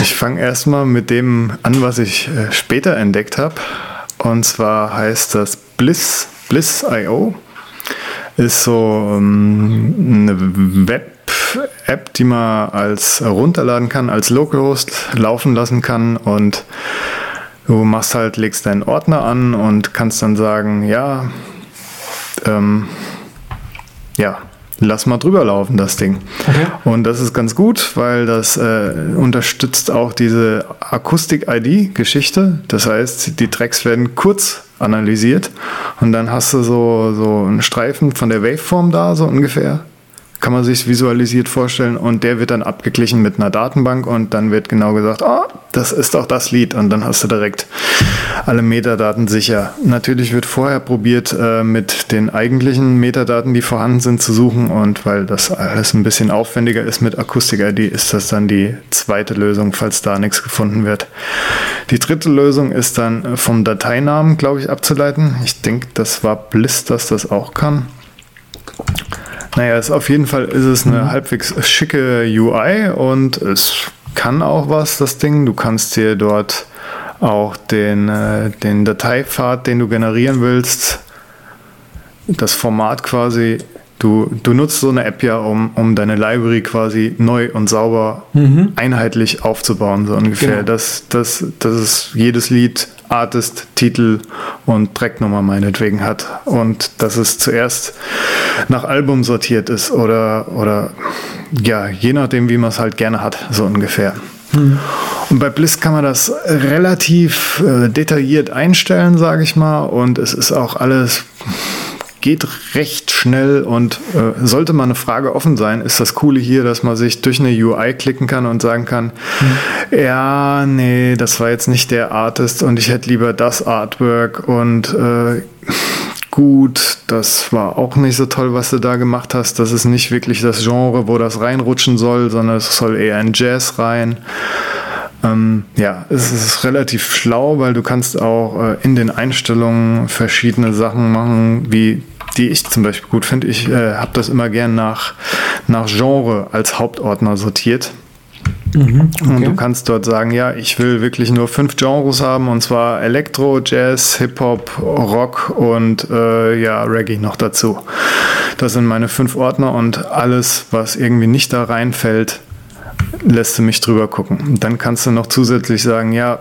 S2: Ich fange erstmal mit dem an, was ich äh, später entdeckt habe. Und zwar heißt das Bliss, Bliss.io. ist so ähm, eine Web-App, die man als runterladen kann, als Localhost laufen lassen kann und du machst halt, legst deinen Ordner an und kannst dann sagen, ja, ähm, ja, lass mal drüber laufen, das Ding. Okay. Und das ist ganz gut, weil das äh, unterstützt auch diese Akustik-ID-Geschichte. Das heißt, die Tracks werden kurz analysiert und dann hast du so, so einen Streifen von der Waveform da, so ungefähr kann man sich visualisiert vorstellen und der wird dann abgeglichen mit einer Datenbank und dann wird genau gesagt, oh, das ist doch das Lied und dann hast du direkt alle Metadaten sicher. Natürlich wird vorher probiert, äh, mit den eigentlichen Metadaten, die vorhanden sind, zu suchen und weil das alles ein bisschen aufwendiger ist mit Akustik-ID, ist das dann die zweite Lösung, falls da nichts gefunden wird. Die dritte Lösung ist dann vom Dateinamen, glaube ich, abzuleiten. Ich denke, das war Bliss, dass das auch kann. Naja, ist auf jeden Fall ist es eine mhm. halbwegs schicke UI und es kann auch was, das Ding. Du kannst dir dort auch den, äh, den Dateipfad, den du generieren willst, das Format quasi Du, du nutzt so eine App ja, um, um deine Library quasi neu und sauber mhm. einheitlich aufzubauen, so ungefähr. Genau. Dass, dass, dass es jedes Lied Artist, Titel und Tracknummer meinetwegen hat. Und dass es zuerst nach Album sortiert ist oder, oder ja, je nachdem, wie man es halt gerne hat, so ungefähr. Mhm. Und bei Bliss kann man das relativ äh, detailliert einstellen, sage ich mal. Und es ist auch alles geht recht schnell und äh, sollte mal eine Frage offen sein, ist das Coole hier, dass man sich durch eine UI klicken kann und sagen kann, mhm. ja, nee, das war jetzt nicht der Artist und ich hätte lieber das Artwork und äh, gut, das war auch nicht so toll, was du da gemacht hast. Das ist nicht wirklich das Genre, wo das reinrutschen soll, sondern es soll eher in Jazz rein. Ähm, ja, es ist relativ schlau, weil du kannst auch äh, in den Einstellungen verschiedene Sachen machen, wie die ich zum Beispiel gut finde. Ich äh, habe das immer gern nach, nach Genre als Hauptordner sortiert. Mhm, okay. Und du kannst dort sagen, ja, ich will wirklich nur fünf Genres haben, und zwar Elektro, Jazz, Hip-Hop, Rock und äh, ja, Reggae noch dazu. Das sind meine fünf Ordner und alles, was irgendwie nicht da reinfällt, lässt du mich drüber gucken. Dann kannst du noch zusätzlich sagen, ja,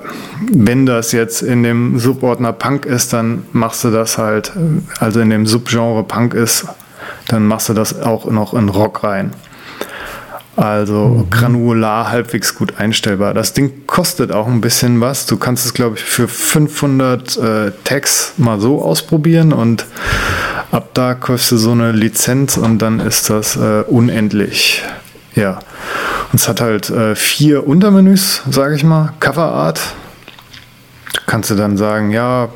S2: wenn das jetzt in dem Subordner Punk ist, dann machst du das halt, also in dem Subgenre Punk ist, dann machst du das auch noch in Rock rein. Also mhm. granular halbwegs gut einstellbar. Das Ding kostet auch ein bisschen was. Du kannst es, glaube ich, für 500 äh, Tags mal so ausprobieren und ab da kostet so eine Lizenz und dann ist das äh, unendlich. Ja. Und es hat halt äh, vier Untermenüs, sage ich mal. Coverart. Da kannst du dann sagen, ja,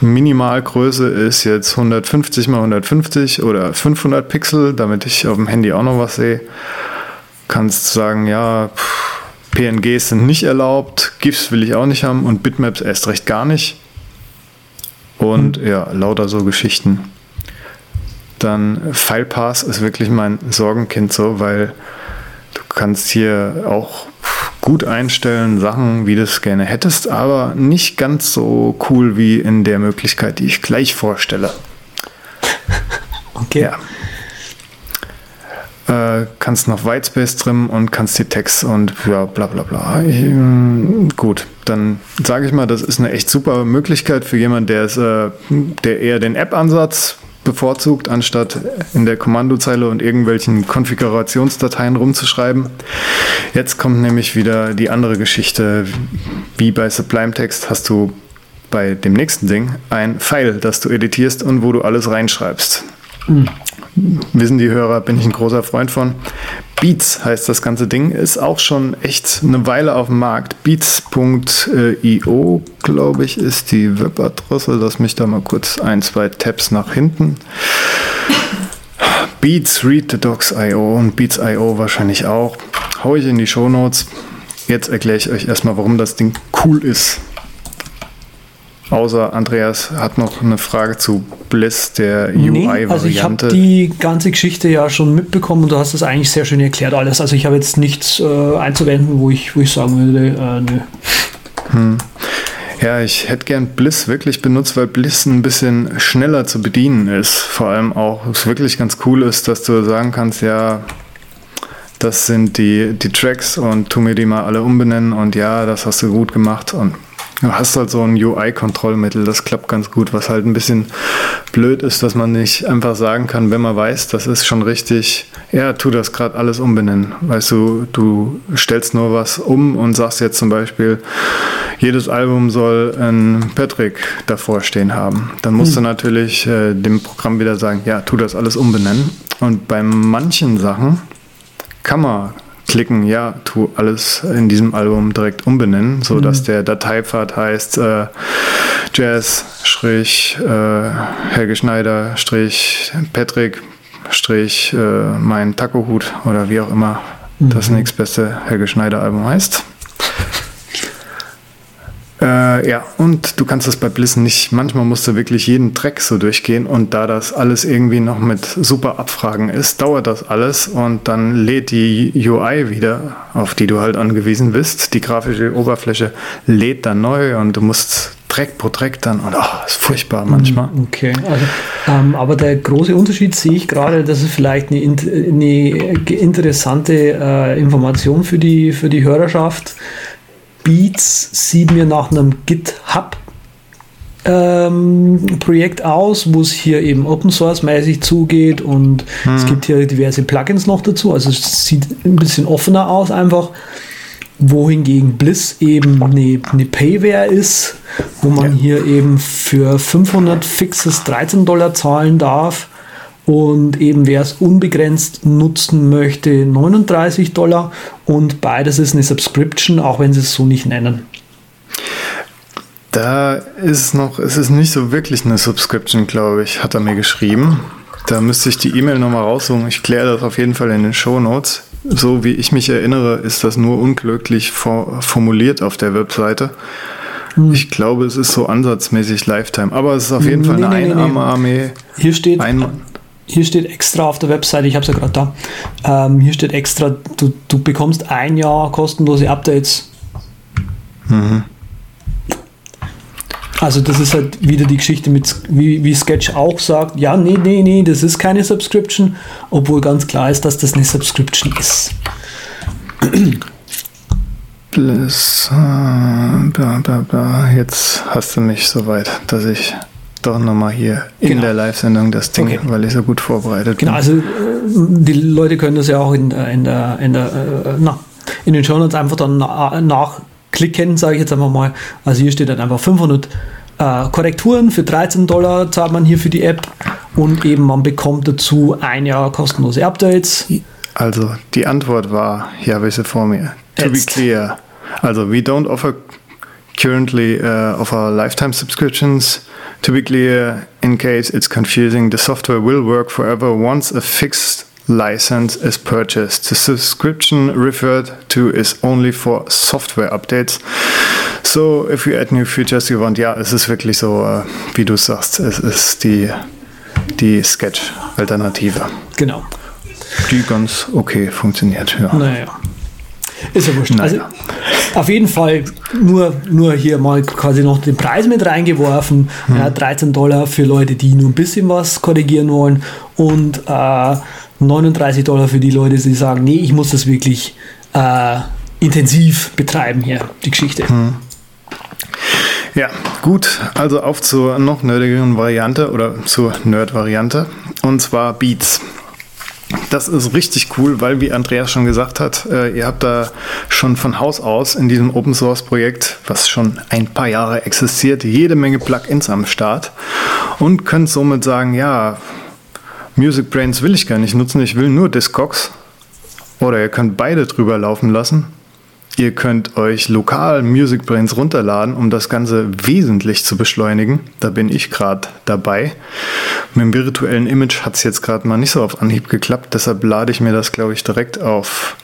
S2: Minimalgröße ist jetzt 150 mal 150 oder 500 Pixel, damit ich auf dem Handy auch noch was sehe. Kannst sagen, ja, PNGs sind nicht erlaubt, GIFs will ich auch nicht haben und Bitmaps erst recht gar nicht. Und mhm. ja, lauter so Geschichten. Dann FilePass ist wirklich mein Sorgenkind so, weil kannst hier auch gut einstellen, Sachen, wie du es gerne hättest, aber nicht ganz so cool wie in der Möglichkeit, die ich gleich vorstelle. <laughs>
S1: Okay.
S2: Ja. Äh, kannst noch Whitespace trimmen und kannst die Text und ja, bla bla bla. Ich, äh, gut, dann sage ich mal, das ist eine echt super Möglichkeit für jemanden, der, ist, äh, der eher den App-Ansatz bevorzugt, anstatt in der Kommandozeile und irgendwelchen Konfigurationsdateien rumzuschreiben. Jetzt kommt nämlich wieder die andere Geschichte. Wie bei Sublime Text hast du bei dem nächsten Ding ein File, das du editierst und wo du alles reinschreibst. Mhm wissen die Hörer, bin ich ein großer Freund von. Beats heißt das ganze Ding, ist auch schon echt eine Weile auf dem Markt. Beats.io, glaube ich, ist die Webadresse. Lass mich da mal kurz ein, zwei Tabs nach hinten. Beats, Read the Docs.io und Beats.io wahrscheinlich auch. Hau ich in die Show Notes. Jetzt erkläre ich euch erstmal, warum das Ding cool ist. Außer Andreas hat noch eine Frage zu Bliss, der UI-Variante.
S1: also ich habe die ganze Geschichte ja schon mitbekommen und du hast es eigentlich sehr schön erklärt alles. Also ich habe jetzt nichts äh, einzuwenden, wo ich, wo ich sagen würde, äh, nö.
S2: Hm. Ja, ich hätte gern Bliss wirklich benutzt, weil Bliss ein bisschen schneller zu bedienen ist. Vor allem auch, was wirklich ganz cool ist, dass du sagen kannst, ja, das sind die, die Tracks und tu mir die mal alle umbenennen und ja, das hast du gut gemacht und Du hast halt so ein UI-Kontrollmittel, das klappt ganz gut. Was halt ein bisschen blöd ist, dass man nicht einfach sagen kann, wenn man weiß, das ist schon richtig, ja, tu das gerade alles umbenennen. Weißt du, du stellst nur was um und sagst jetzt zum Beispiel, jedes Album soll ein Patrick davor stehen haben. Dann musst hm. du natürlich äh, dem Programm wieder sagen, ja, tu das alles umbenennen. Und bei manchen Sachen kann man klicken, ja, tu alles in diesem Album direkt umbenennen, sodass mhm. der Dateipfad heißt äh, Jazz, Strich, äh, Helge Schneider, Strich, Patrick, Strich, äh, mein Taco-Hut oder wie auch immer mhm. das nächstbeste Helge Schneider Album heißt. Äh, ja, und du kannst das bei Blissen nicht. Manchmal musst du wirklich jeden Track so durchgehen und da das alles irgendwie noch mit super Abfragen ist, dauert das alles und dann lädt die UI wieder, auf die du halt angewiesen bist. Die grafische Oberfläche lädt dann neu und du musst Track pro Track dann und oh, ist furchtbar manchmal.
S1: Mm, okay, also, ähm, aber der große Unterschied sehe ich gerade, das ist vielleicht eine, eine interessante äh, Information für die, für die Hörerschaft Beats sieht mir nach einem GitHub ähm, Projekt aus, wo es hier eben Open Source mäßig zugeht und hm. es gibt hier diverse Plugins noch dazu. Also es sieht ein bisschen offener aus einfach. Wohingegen Bliss eben eine, eine Payware ist, wo man ja. hier eben für 500 fixes 13 Dollar zahlen darf und eben wer es unbegrenzt nutzen möchte, 39 Dollar und beides ist eine Subscription, auch wenn sie es so nicht nennen.
S2: Da ist noch, es ist nicht so wirklich eine Subscription, glaube ich, hat er mir geschrieben. Da müsste ich die E-Mail nochmal raussuchen. Ich kläre das auf jeden Fall in den Show Notes. So wie ich mich erinnere, ist das nur unglücklich formuliert auf der Webseite. Hm. Ich glaube, es ist so ansatzmäßig Lifetime, aber es ist auf jeden nee, Fall eine nee, Einarme-Armee. Nee,
S1: Hier steht ein hier steht extra auf der Webseite, ich habe es ja gerade da, ähm, hier steht extra, du, du bekommst ein Jahr kostenlose Updates. Mhm. Also das ist halt wieder die Geschichte mit, wie, wie Sketch auch sagt, ja, nee, nee, nee, das ist keine Subscription, obwohl ganz klar ist, dass das eine Subscription ist.
S2: Jetzt hast du mich soweit, dass ich doch nochmal hier in genau. der Live-Sendung das Ding, okay. weil ich so gut vorbereitet
S1: genau, bin. Genau, also die Leute können das ja auch in, in, der, in, der, äh, na, in den Shownotes einfach dann nachklicken, sage ich jetzt einfach mal. Also hier steht dann einfach 500 äh, Korrekturen für 13 Dollar zahlt man hier für die App und eben man bekommt dazu ein Jahr kostenlose Updates.
S2: Also die Antwort war, hier habe ich sie vor mir. To Jetzt. be clear. Also we don't offer currently uh, offer lifetime subscriptions. To be clear, in case it's confusing, the software will work forever once a fixed license is purchased. The subscription referred to is only for software updates. So, if you add new features you want, ja, es ist wirklich so, uh, wie du sagst, es ist die, die Sketch-Alternative.
S1: Genau.
S2: Die ganz okay funktioniert, ja.
S1: Naja. Ist ja wurscht. Naja. Also, auf jeden Fall nur, nur hier mal quasi noch den Preis mit reingeworfen. Hm. Ja, 13 Dollar für Leute, die nur ein bisschen was korrigieren wollen und äh, 39 Dollar für die Leute, die sagen, nee, ich muss das wirklich äh, intensiv betreiben hier, die Geschichte. Hm.
S2: Ja, gut. Also auf zur noch nerdigeren Variante oder zur Nerd-Variante. Und zwar Beats. Das ist richtig cool, weil, wie Andreas schon gesagt hat, äh, ihr habt da schon von Haus aus in diesem Open Source Projekt, was schon ein paar Jahre existiert, jede Menge Plugins am Start und könnt somit sagen, ja, Music Brains will ich gar nicht nutzen, ich will nur Discogs. Oder ihr könnt beide drüber laufen lassen Ihr könnt euch lokal Music Brains runterladen, um das Ganze wesentlich zu beschleunigen. Da bin ich gerade dabei. Mit dem virtuellen Image hat es jetzt gerade mal nicht so auf Anhieb geklappt. Deshalb lade ich mir das, glaube ich, direkt auf,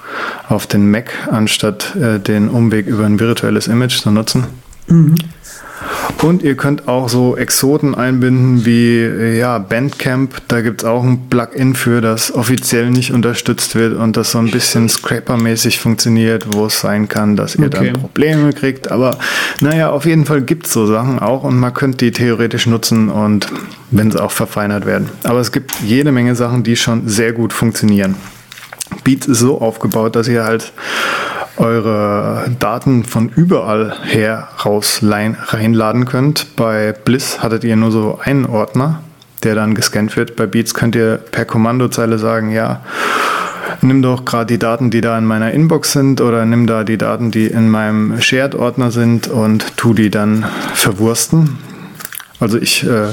S2: auf den Mac, anstatt äh, den Umweg über ein virtuelles Image zu nutzen. Mhm. Und ihr könnt auch so Exoten einbinden wie ja, Bandcamp. Da gibt es auch ein Plugin für, das offiziell nicht unterstützt wird und das so ein bisschen Scraper-mäßig funktioniert, wo es sein kann, dass ihr okay. dann Probleme kriegt. Aber naja, auf jeden Fall gibt es so Sachen auch und man könnte die theoretisch nutzen und wenn sie auch verfeinert werden. Aber es gibt jede Menge Sachen, die schon sehr gut funktionieren. Beats ist so aufgebaut, dass ihr halt eure Daten von überall her raus reinladen könnt. Bei Bliss hattet ihr nur so einen Ordner, der dann gescannt wird. Bei Beats könnt ihr per Kommandozeile sagen, ja, nimm doch gerade die Daten, die da in meiner Inbox sind oder nimm da die Daten, die in meinem Shared-Ordner sind und tu die dann verwursten. Also ich äh,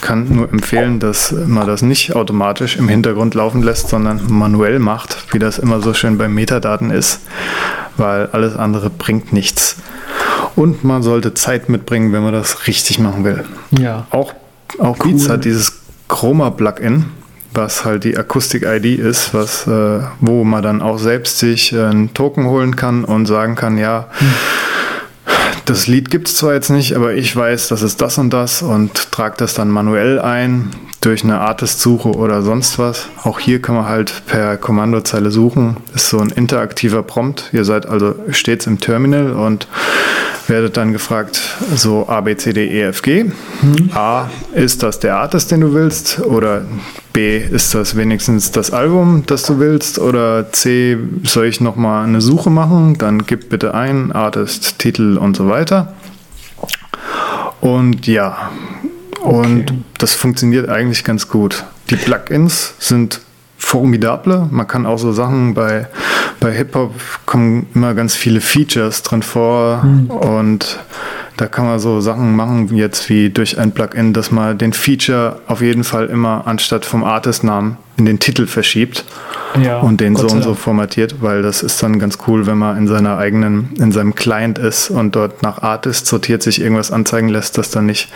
S2: kann nur empfehlen, dass man das nicht automatisch im Hintergrund laufen lässt, sondern manuell macht, wie das immer so schön bei Metadaten ist, weil alles andere bringt nichts. Und man sollte Zeit mitbringen, wenn man das richtig machen will.
S1: Ja.
S2: Auch, auch cool. Beats hat dieses Chroma-Plugin, was halt die Akustik-ID ist, was, äh, wo man dann auch selbst sich äh, einen Token holen kann und sagen kann, ja, hm das Lied gibt es zwar jetzt nicht, aber ich weiß, das ist das und das und trage das dann manuell ein durch eine Artist-Suche oder sonst was. Auch hier kann man halt per Kommandozeile suchen. Ist so ein interaktiver Prompt. Ihr seid also stets im Terminal und werdet dann gefragt, so A, B, C, D, E, F, G. Mhm. A, ist das der Artist, den du willst? Oder B, ist das wenigstens das Album, das du willst? Oder C, soll ich nochmal eine Suche machen? Dann gib bitte ein, Artist, Titel und so weiter. Und ja, und okay. das funktioniert eigentlich ganz gut. Die Plugins sind formidable. Man kann auch so Sachen bei, bei Hip-Hop kommen immer ganz viele Features drin vor mhm. und da kann man so Sachen machen, jetzt wie durch ein Plugin, dass man den Feature auf jeden Fall immer anstatt vom Artist-Namen in den Titel verschiebt ja, und den Gott so und so formatiert, weil das ist dann ganz cool, wenn man in seiner eigenen, in seinem Client ist und dort nach Artist sortiert sich irgendwas anzeigen lässt, das dann nicht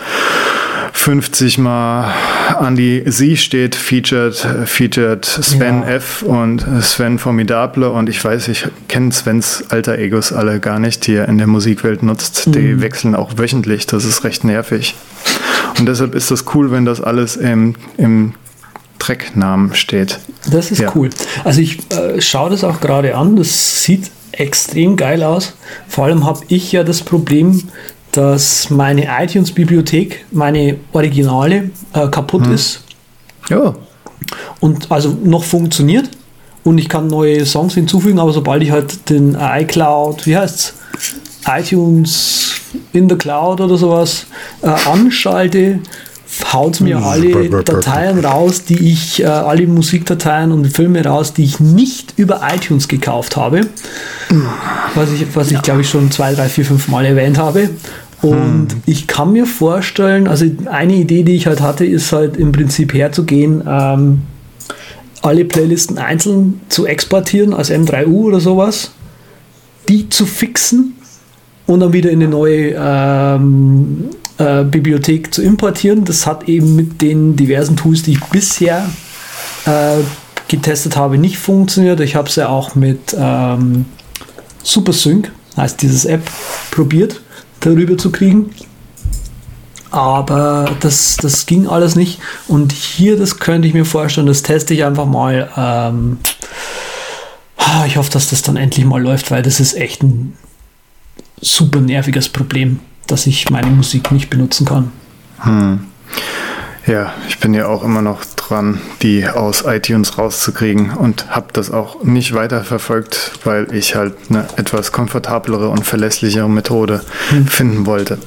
S2: 50 mal an die Sie steht, featured, featured Sven ja. F. und Sven Formidable. Und ich weiß, ich kenne Svens alter Egos alle gar nicht, die er in der Musikwelt nutzt. Mhm. Die wechseln auch wöchentlich. Das ist recht nervig. Und deshalb ist das cool, wenn das alles im, im Tracknamen steht.
S1: Das ist ja. cool. Also ich äh, schaue das auch gerade an. Das sieht extrem geil aus. Vor allem habe ich ja das Problem, dass meine iTunes-Bibliothek, meine Originale, äh, kaputt hm. ist.
S2: Ja.
S1: Und also noch funktioniert. Und ich kann neue Songs hinzufügen, aber sobald ich halt den iCloud, wie heißt's? iTunes in the Cloud oder sowas äh, anschalte, haut mir hm. alle Dateien raus, die ich, äh, alle Musikdateien und Filme raus, die ich nicht über iTunes gekauft habe. Was ich, was ich glaube ich schon zwei, drei, vier, fünf Mal erwähnt habe. Und hm. ich kann mir vorstellen, also eine Idee, die ich halt hatte, ist halt im Prinzip herzugehen, ähm, alle Playlisten einzeln zu exportieren als M3U oder sowas, die zu fixen und dann wieder in eine neue ähm, äh, Bibliothek zu importieren. Das hat eben mit den diversen Tools, die ich bisher äh, getestet habe, nicht funktioniert. Ich habe es ja auch mit ähm, SuperSync, heißt dieses App, probiert darüber zu kriegen. Aber das, das ging alles nicht. Und hier, das könnte ich mir vorstellen, das teste ich einfach mal. Ähm, ich hoffe, dass das dann endlich mal läuft, weil das ist echt ein super nerviges Problem, dass ich meine Musik nicht benutzen kann.
S2: Hm. Ja, ich bin ja auch immer noch dran, die aus iTunes rauszukriegen und habe das auch nicht weiter verfolgt, weil ich halt eine etwas komfortablere und verlässlichere Methode hm. finden wollte.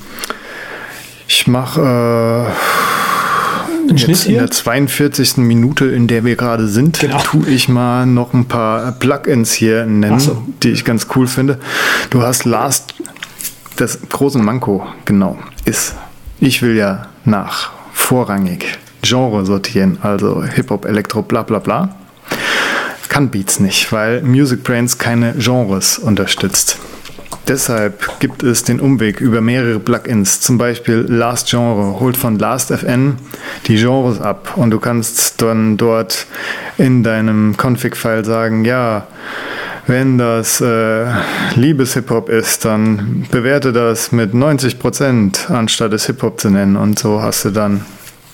S2: Ich mache äh, jetzt in der 42. Minute, in der wir gerade sind, genau. tue ich mal noch ein paar Plugins hier nennen, so. die ich ganz cool finde. Du hast Last, das große Manko, genau, ist, ich will ja nach vorrangig Genre sortieren, also Hip-Hop, Elektro, bla bla bla. Kann Beats nicht, weil Music Brains keine Genres unterstützt. Deshalb gibt es den Umweg über mehrere Plugins, zum Beispiel Last Genre, holt von Last.fn die Genres ab und du kannst dann dort in deinem Config-File sagen, ja, Wenn das äh, Liebes-Hip-Hop ist, dann bewerte das mit 90%, anstatt es Hip-Hop zu nennen. Und so hast du dann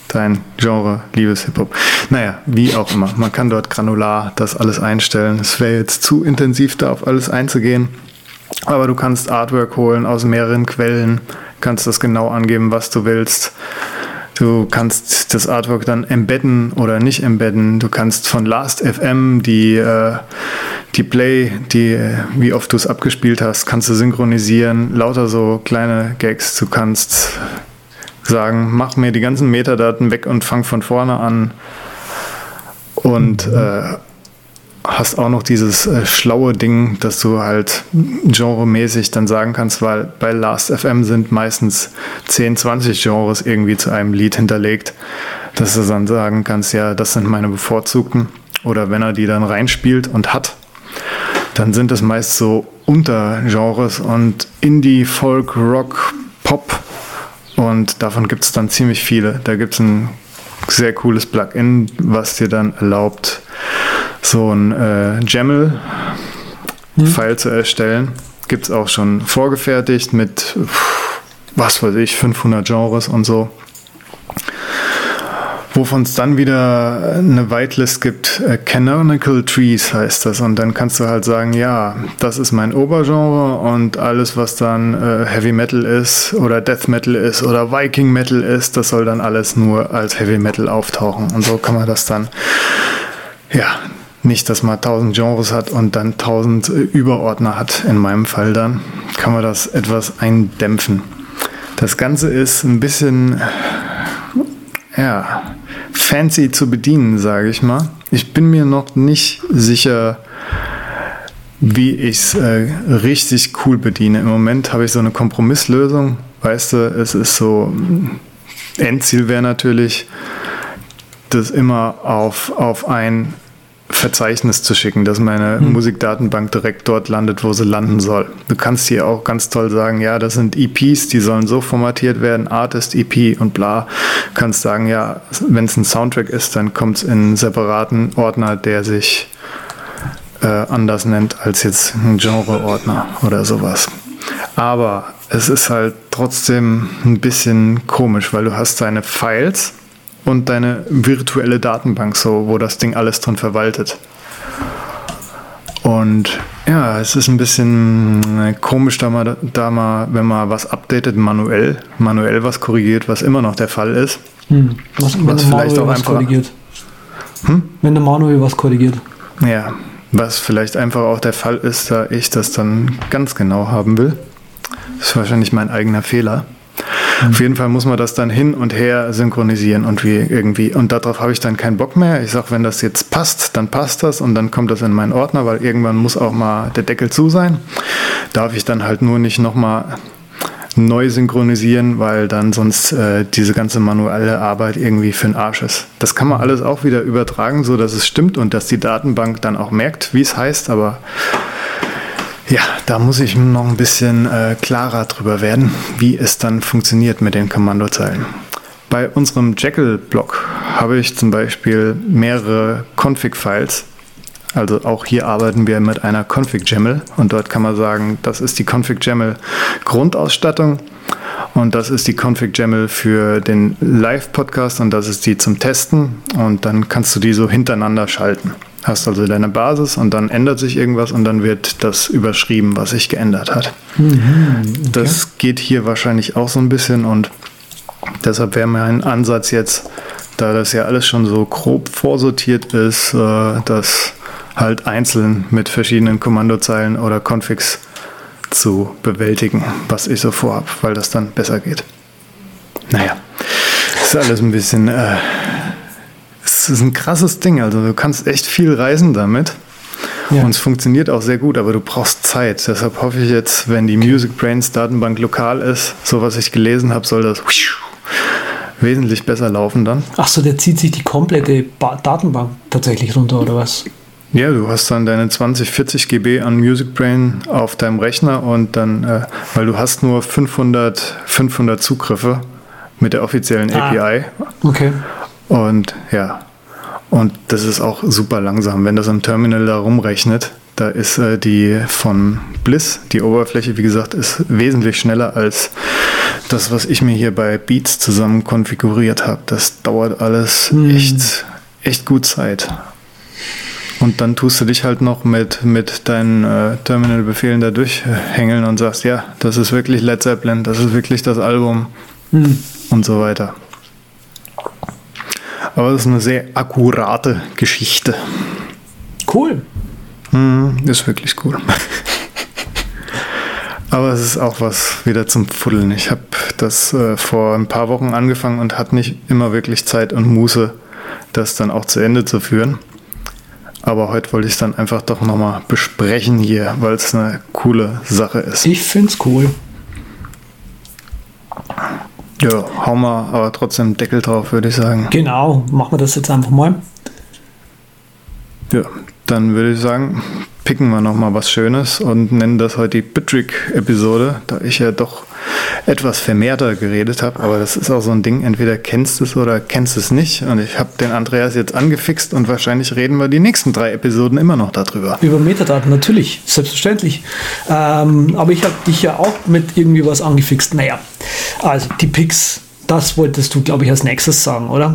S2: dein Genre Liebes-Hip-Hop. Naja, wie auch immer. Man kann dort granular das alles einstellen. Es wäre jetzt zu intensiv, da auf alles einzugehen. Aber du kannst Artwork holen aus mehreren Quellen, kannst das genau angeben, was du willst. Du kannst das Artwork dann embedden oder nicht embedden. Du kannst von Last.fm die, äh, die Play, die, wie oft du es abgespielt hast, kannst du synchronisieren. Lauter so kleine Gags. Du kannst sagen, mach mir die ganzen Metadaten weg und fang von vorne an. Und äh, hast auch noch dieses äh, schlaue Ding, dass du halt genremäßig dann sagen kannst, weil bei Last.fm sind meistens 10, 20 Genres irgendwie zu einem Lied hinterlegt, dass du dann sagen kannst, ja, das sind meine bevorzugten. Oder wenn er die dann reinspielt und hat, dann sind es meist so Untergenres und Indie, Folk, Rock, Pop. Und davon gibt es dann ziemlich viele. Da gibt es ein sehr cooles Plugin, was dir dann erlaubt, so ein äh, Jaml-File hm. zu erstellen. Gibt es auch schon vorgefertigt mit, was weiß ich, 500 Genres und so. Wovon es dann wieder eine Whitelist gibt, äh, Canonical Trees heißt das. Und dann kannst du halt sagen, ja, das ist mein Obergenre und alles, was dann äh, Heavy Metal ist oder Death Metal ist oder Viking Metal ist, das soll dann alles nur als Heavy Metal auftauchen. Und so kann man das dann, ja, nicht, dass man tausend Genres hat und dann tausend äh, Überordner hat, in meinem Fall dann, kann man das etwas eindämpfen. Das Ganze ist ein bisschen, ja, fancy zu bedienen, sage ich mal. Ich bin mir noch nicht sicher, wie ich es äh, richtig cool bediene. Im Moment habe ich so eine Kompromisslösung. Weißt du, es ist so, Endziel wäre natürlich, das immer auf, auf ein Verzeichnis zu schicken, dass meine hm. Musikdatenbank direkt dort landet, wo sie landen soll. Du kannst hier auch ganz toll sagen, ja, das sind EPs, die sollen so formatiert werden, Artist, EP und bla. Du kannst sagen, ja, wenn es ein Soundtrack ist, dann kommt es in einen separaten Ordner, der sich äh, anders nennt als jetzt ein Genre-Ordner oder sowas. Aber es ist halt trotzdem ein bisschen komisch, weil du hast deine Files und deine virtuelle Datenbank, so wo das Ding alles drin verwaltet. Und ja, es ist ein bisschen äh, komisch, da mal, da mal, wenn man was updatet, manuell, manuell was korrigiert, was immer noch der Fall ist. Hm.
S1: Was, wenn was vielleicht auch einfach korrigiert. Hm? Wenn der Manuel was korrigiert.
S2: Ja, was vielleicht einfach auch der Fall ist, da ich das dann ganz genau haben will. Das ist wahrscheinlich mein eigener Fehler. Mhm. Auf jeden Fall muss man das dann hin und her synchronisieren und wie irgendwie. Und darauf habe ich dann keinen Bock mehr. Ich sage, wenn das jetzt passt, dann passt das und dann kommt das in meinen Ordner, weil irgendwann muss auch mal der Deckel zu sein. Darf ich dann halt nur nicht nochmal neu synchronisieren, weil dann sonst äh, diese ganze manuelle Arbeit irgendwie für den Arsch ist. Das kann man alles auch wieder übertragen, so dass es stimmt und dass die Datenbank dann auch merkt, wie es heißt, aber ja, da muss ich noch ein bisschen äh, klarer drüber werden, wie es dann funktioniert mit den Kommandozeilen. Bei unserem Jekyll-Block habe ich zum Beispiel mehrere Config-Files. Also auch hier arbeiten wir mit einer Config-Jaml und dort kann man sagen, das ist die Config-Jaml Grundausstattung und das ist die Config-Jaml für den Live-Podcast und das ist die zum Testen und dann kannst du die so hintereinander schalten. Hast also deine Basis und dann ändert sich irgendwas und dann wird das überschrieben, was sich geändert hat. Mhm, okay. Das geht hier wahrscheinlich auch so ein bisschen und deshalb wäre mein Ansatz jetzt, da das ja alles schon so grob vorsortiert ist, äh, das halt einzeln mit verschiedenen Kommandozeilen oder Configs zu bewältigen, was ich so vorhabe, weil das dann besser geht. Naja, ist alles ein bisschen äh, es ist ein krasses Ding. Also du kannst echt viel reisen damit. Ja. Und es funktioniert auch sehr gut, aber du brauchst Zeit. Deshalb hoffe ich jetzt, wenn die Music Brains Datenbank lokal ist, so was ich gelesen habe, soll das wesentlich besser laufen dann.
S1: Ach so, der zieht sich die komplette ba Datenbank tatsächlich runter oder was?
S2: Ja, du hast dann deine 20, 40 GB an Music Brain auf deinem Rechner und dann, äh, weil du hast nur 500, 500 Zugriffe mit der offiziellen ah, API.
S1: Okay.
S2: Und ja, und das ist auch super langsam. Wenn das am Terminal da rumrechnet, Da ist äh, die von Bliss, die Oberfläche, wie gesagt, ist wesentlich schneller als das, was ich mir hier bei Beats zusammen konfiguriert habe. Das dauert alles
S1: Hm.
S2: echt, echt gut Zeit. Und dann tust du dich halt noch mit, mit deinen äh, Terminal-Befehlen da durchhängeln und sagst, ja, das ist wirklich Led Zeppelin, das ist wirklich das Album
S1: Hm.
S2: und so weiter. Aber das ist eine sehr akkurate Geschichte.
S1: Cool.
S2: Mhm, ist wirklich cool. Aber es ist auch was wieder zum Fuddeln. Ich habe das äh, vor ein paar Wochen angefangen und hatte nicht immer wirklich Zeit und Muße, das dann auch zu Ende zu führen. Aber heute wollte ich es dann einfach doch nochmal besprechen hier, weil es eine coole Sache ist.
S1: Ich find's cool.
S2: Ja, hau mal aber trotzdem Deckel drauf, würde ich sagen.
S1: Genau, machen wir das jetzt einfach mal.
S2: Ja, dann würde ich sagen, picken wir nochmal was Schönes und nennen das heute die Bittrick-Episode, da ich ja doch etwas vermehrter geredet habe. Aber das ist auch so ein Ding, entweder kennst du es oder kennst es nicht. Und ich habe den Andreas jetzt angefixt und wahrscheinlich reden wir die nächsten drei Episoden immer noch darüber.
S1: Über Metadaten, natürlich, selbstverständlich. Ähm, aber ich habe dich ja auch mit irgendwie was angefixt. Naja, also die Picks, das wolltest du, glaube ich, als nächstes sagen, oder?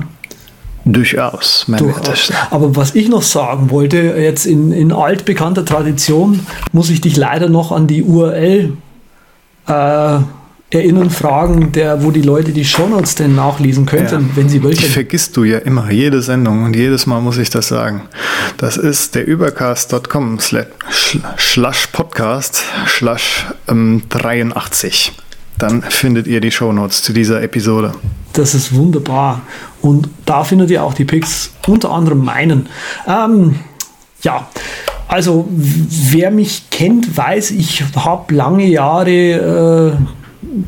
S2: Durchaus, mein
S1: Durchaus. Aber was ich noch sagen wollte, jetzt in, in altbekannter Tradition, muss ich dich leider noch an die URL äh, erinnern, fragen, der, wo die Leute die Shownotes denn nachlesen könnten,
S2: Ja.
S1: wenn sie
S2: Die
S1: welche.
S2: vergisst du ja immer, jede Sendung und jedes Mal muss ich das sagen. Das ist der übercast.com slash podcast slash ähm, 83. Dann findet ihr die Shownotes zu dieser Episode.
S1: Das ist wunderbar. Und da findet ihr auch die Picks, unter anderem meinen. Ähm, ja, also wer mich kennt, weiß, ich habe lange Jahre, äh,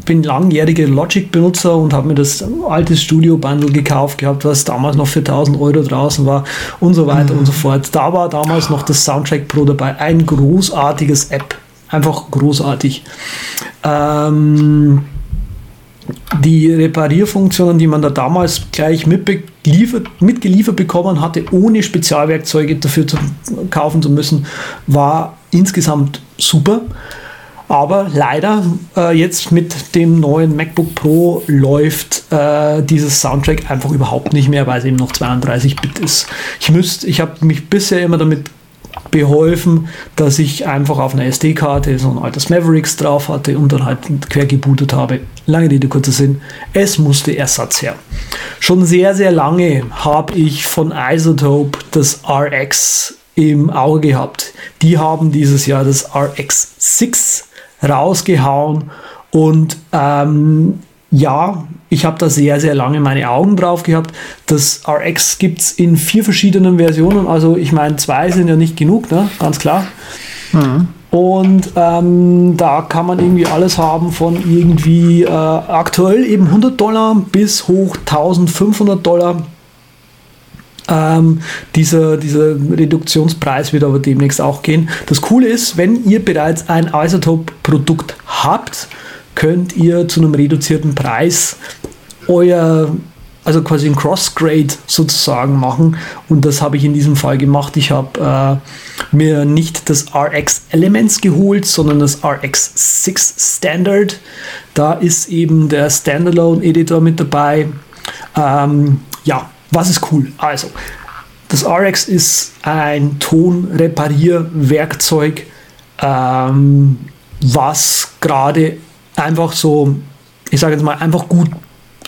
S1: bin langjähriger Logic-Benutzer und habe mir das alte Studio-Bundle gekauft gehabt, was damals noch für 1000 Euro draußen war und so weiter und so fort. Da war damals noch das Soundtrack Pro dabei. Ein großartiges App. Einfach großartig. Ähm, die Reparierfunktionen, die man da damals gleich mitgeliefert, bekommen hatte, ohne Spezialwerkzeuge dafür zu kaufen zu müssen, war insgesamt super. Aber leider äh, jetzt mit dem neuen MacBook Pro läuft äh, dieses Soundtrack einfach überhaupt nicht mehr, weil es eben noch 32-Bit ist. Ich müsste, ich habe mich bisher immer damit beholfen, dass ich einfach auf einer SD-Karte so ein altes Mavericks drauf hatte und dann halt quer gebootet habe. Lange Rede, kurzer Sinn. Es musste Ersatz her. Schon sehr, sehr lange habe ich von Isotope das RX im Auge gehabt. Die haben dieses Jahr das RX6 rausgehauen und ähm, ja, ich habe da sehr, sehr lange meine Augen drauf gehabt. Das RX gibt es in vier verschiedenen Versionen. Also ich meine, zwei sind ja nicht genug, ne? ganz klar. Und ähm, da kann man irgendwie alles haben von irgendwie äh, aktuell eben 100 Dollar bis hoch 1500 Dollar. Ähm, dieser, dieser Reduktionspreis wird aber demnächst auch gehen. Das Coole ist, wenn ihr bereits ein Isotope-Produkt habt, könnt ihr zu einem reduzierten Preis euer, also quasi ein Cross-Grade sozusagen machen. Und das habe ich in diesem Fall gemacht. Ich habe äh, mir nicht das RX Elements geholt, sondern das RX 6 Standard. Da ist eben der Standalone-Editor mit dabei. Ähm, ja, was ist cool? Also, das RX ist ein Tonreparierwerkzeug, ähm, was gerade einfach so, ich sage jetzt mal, einfach gut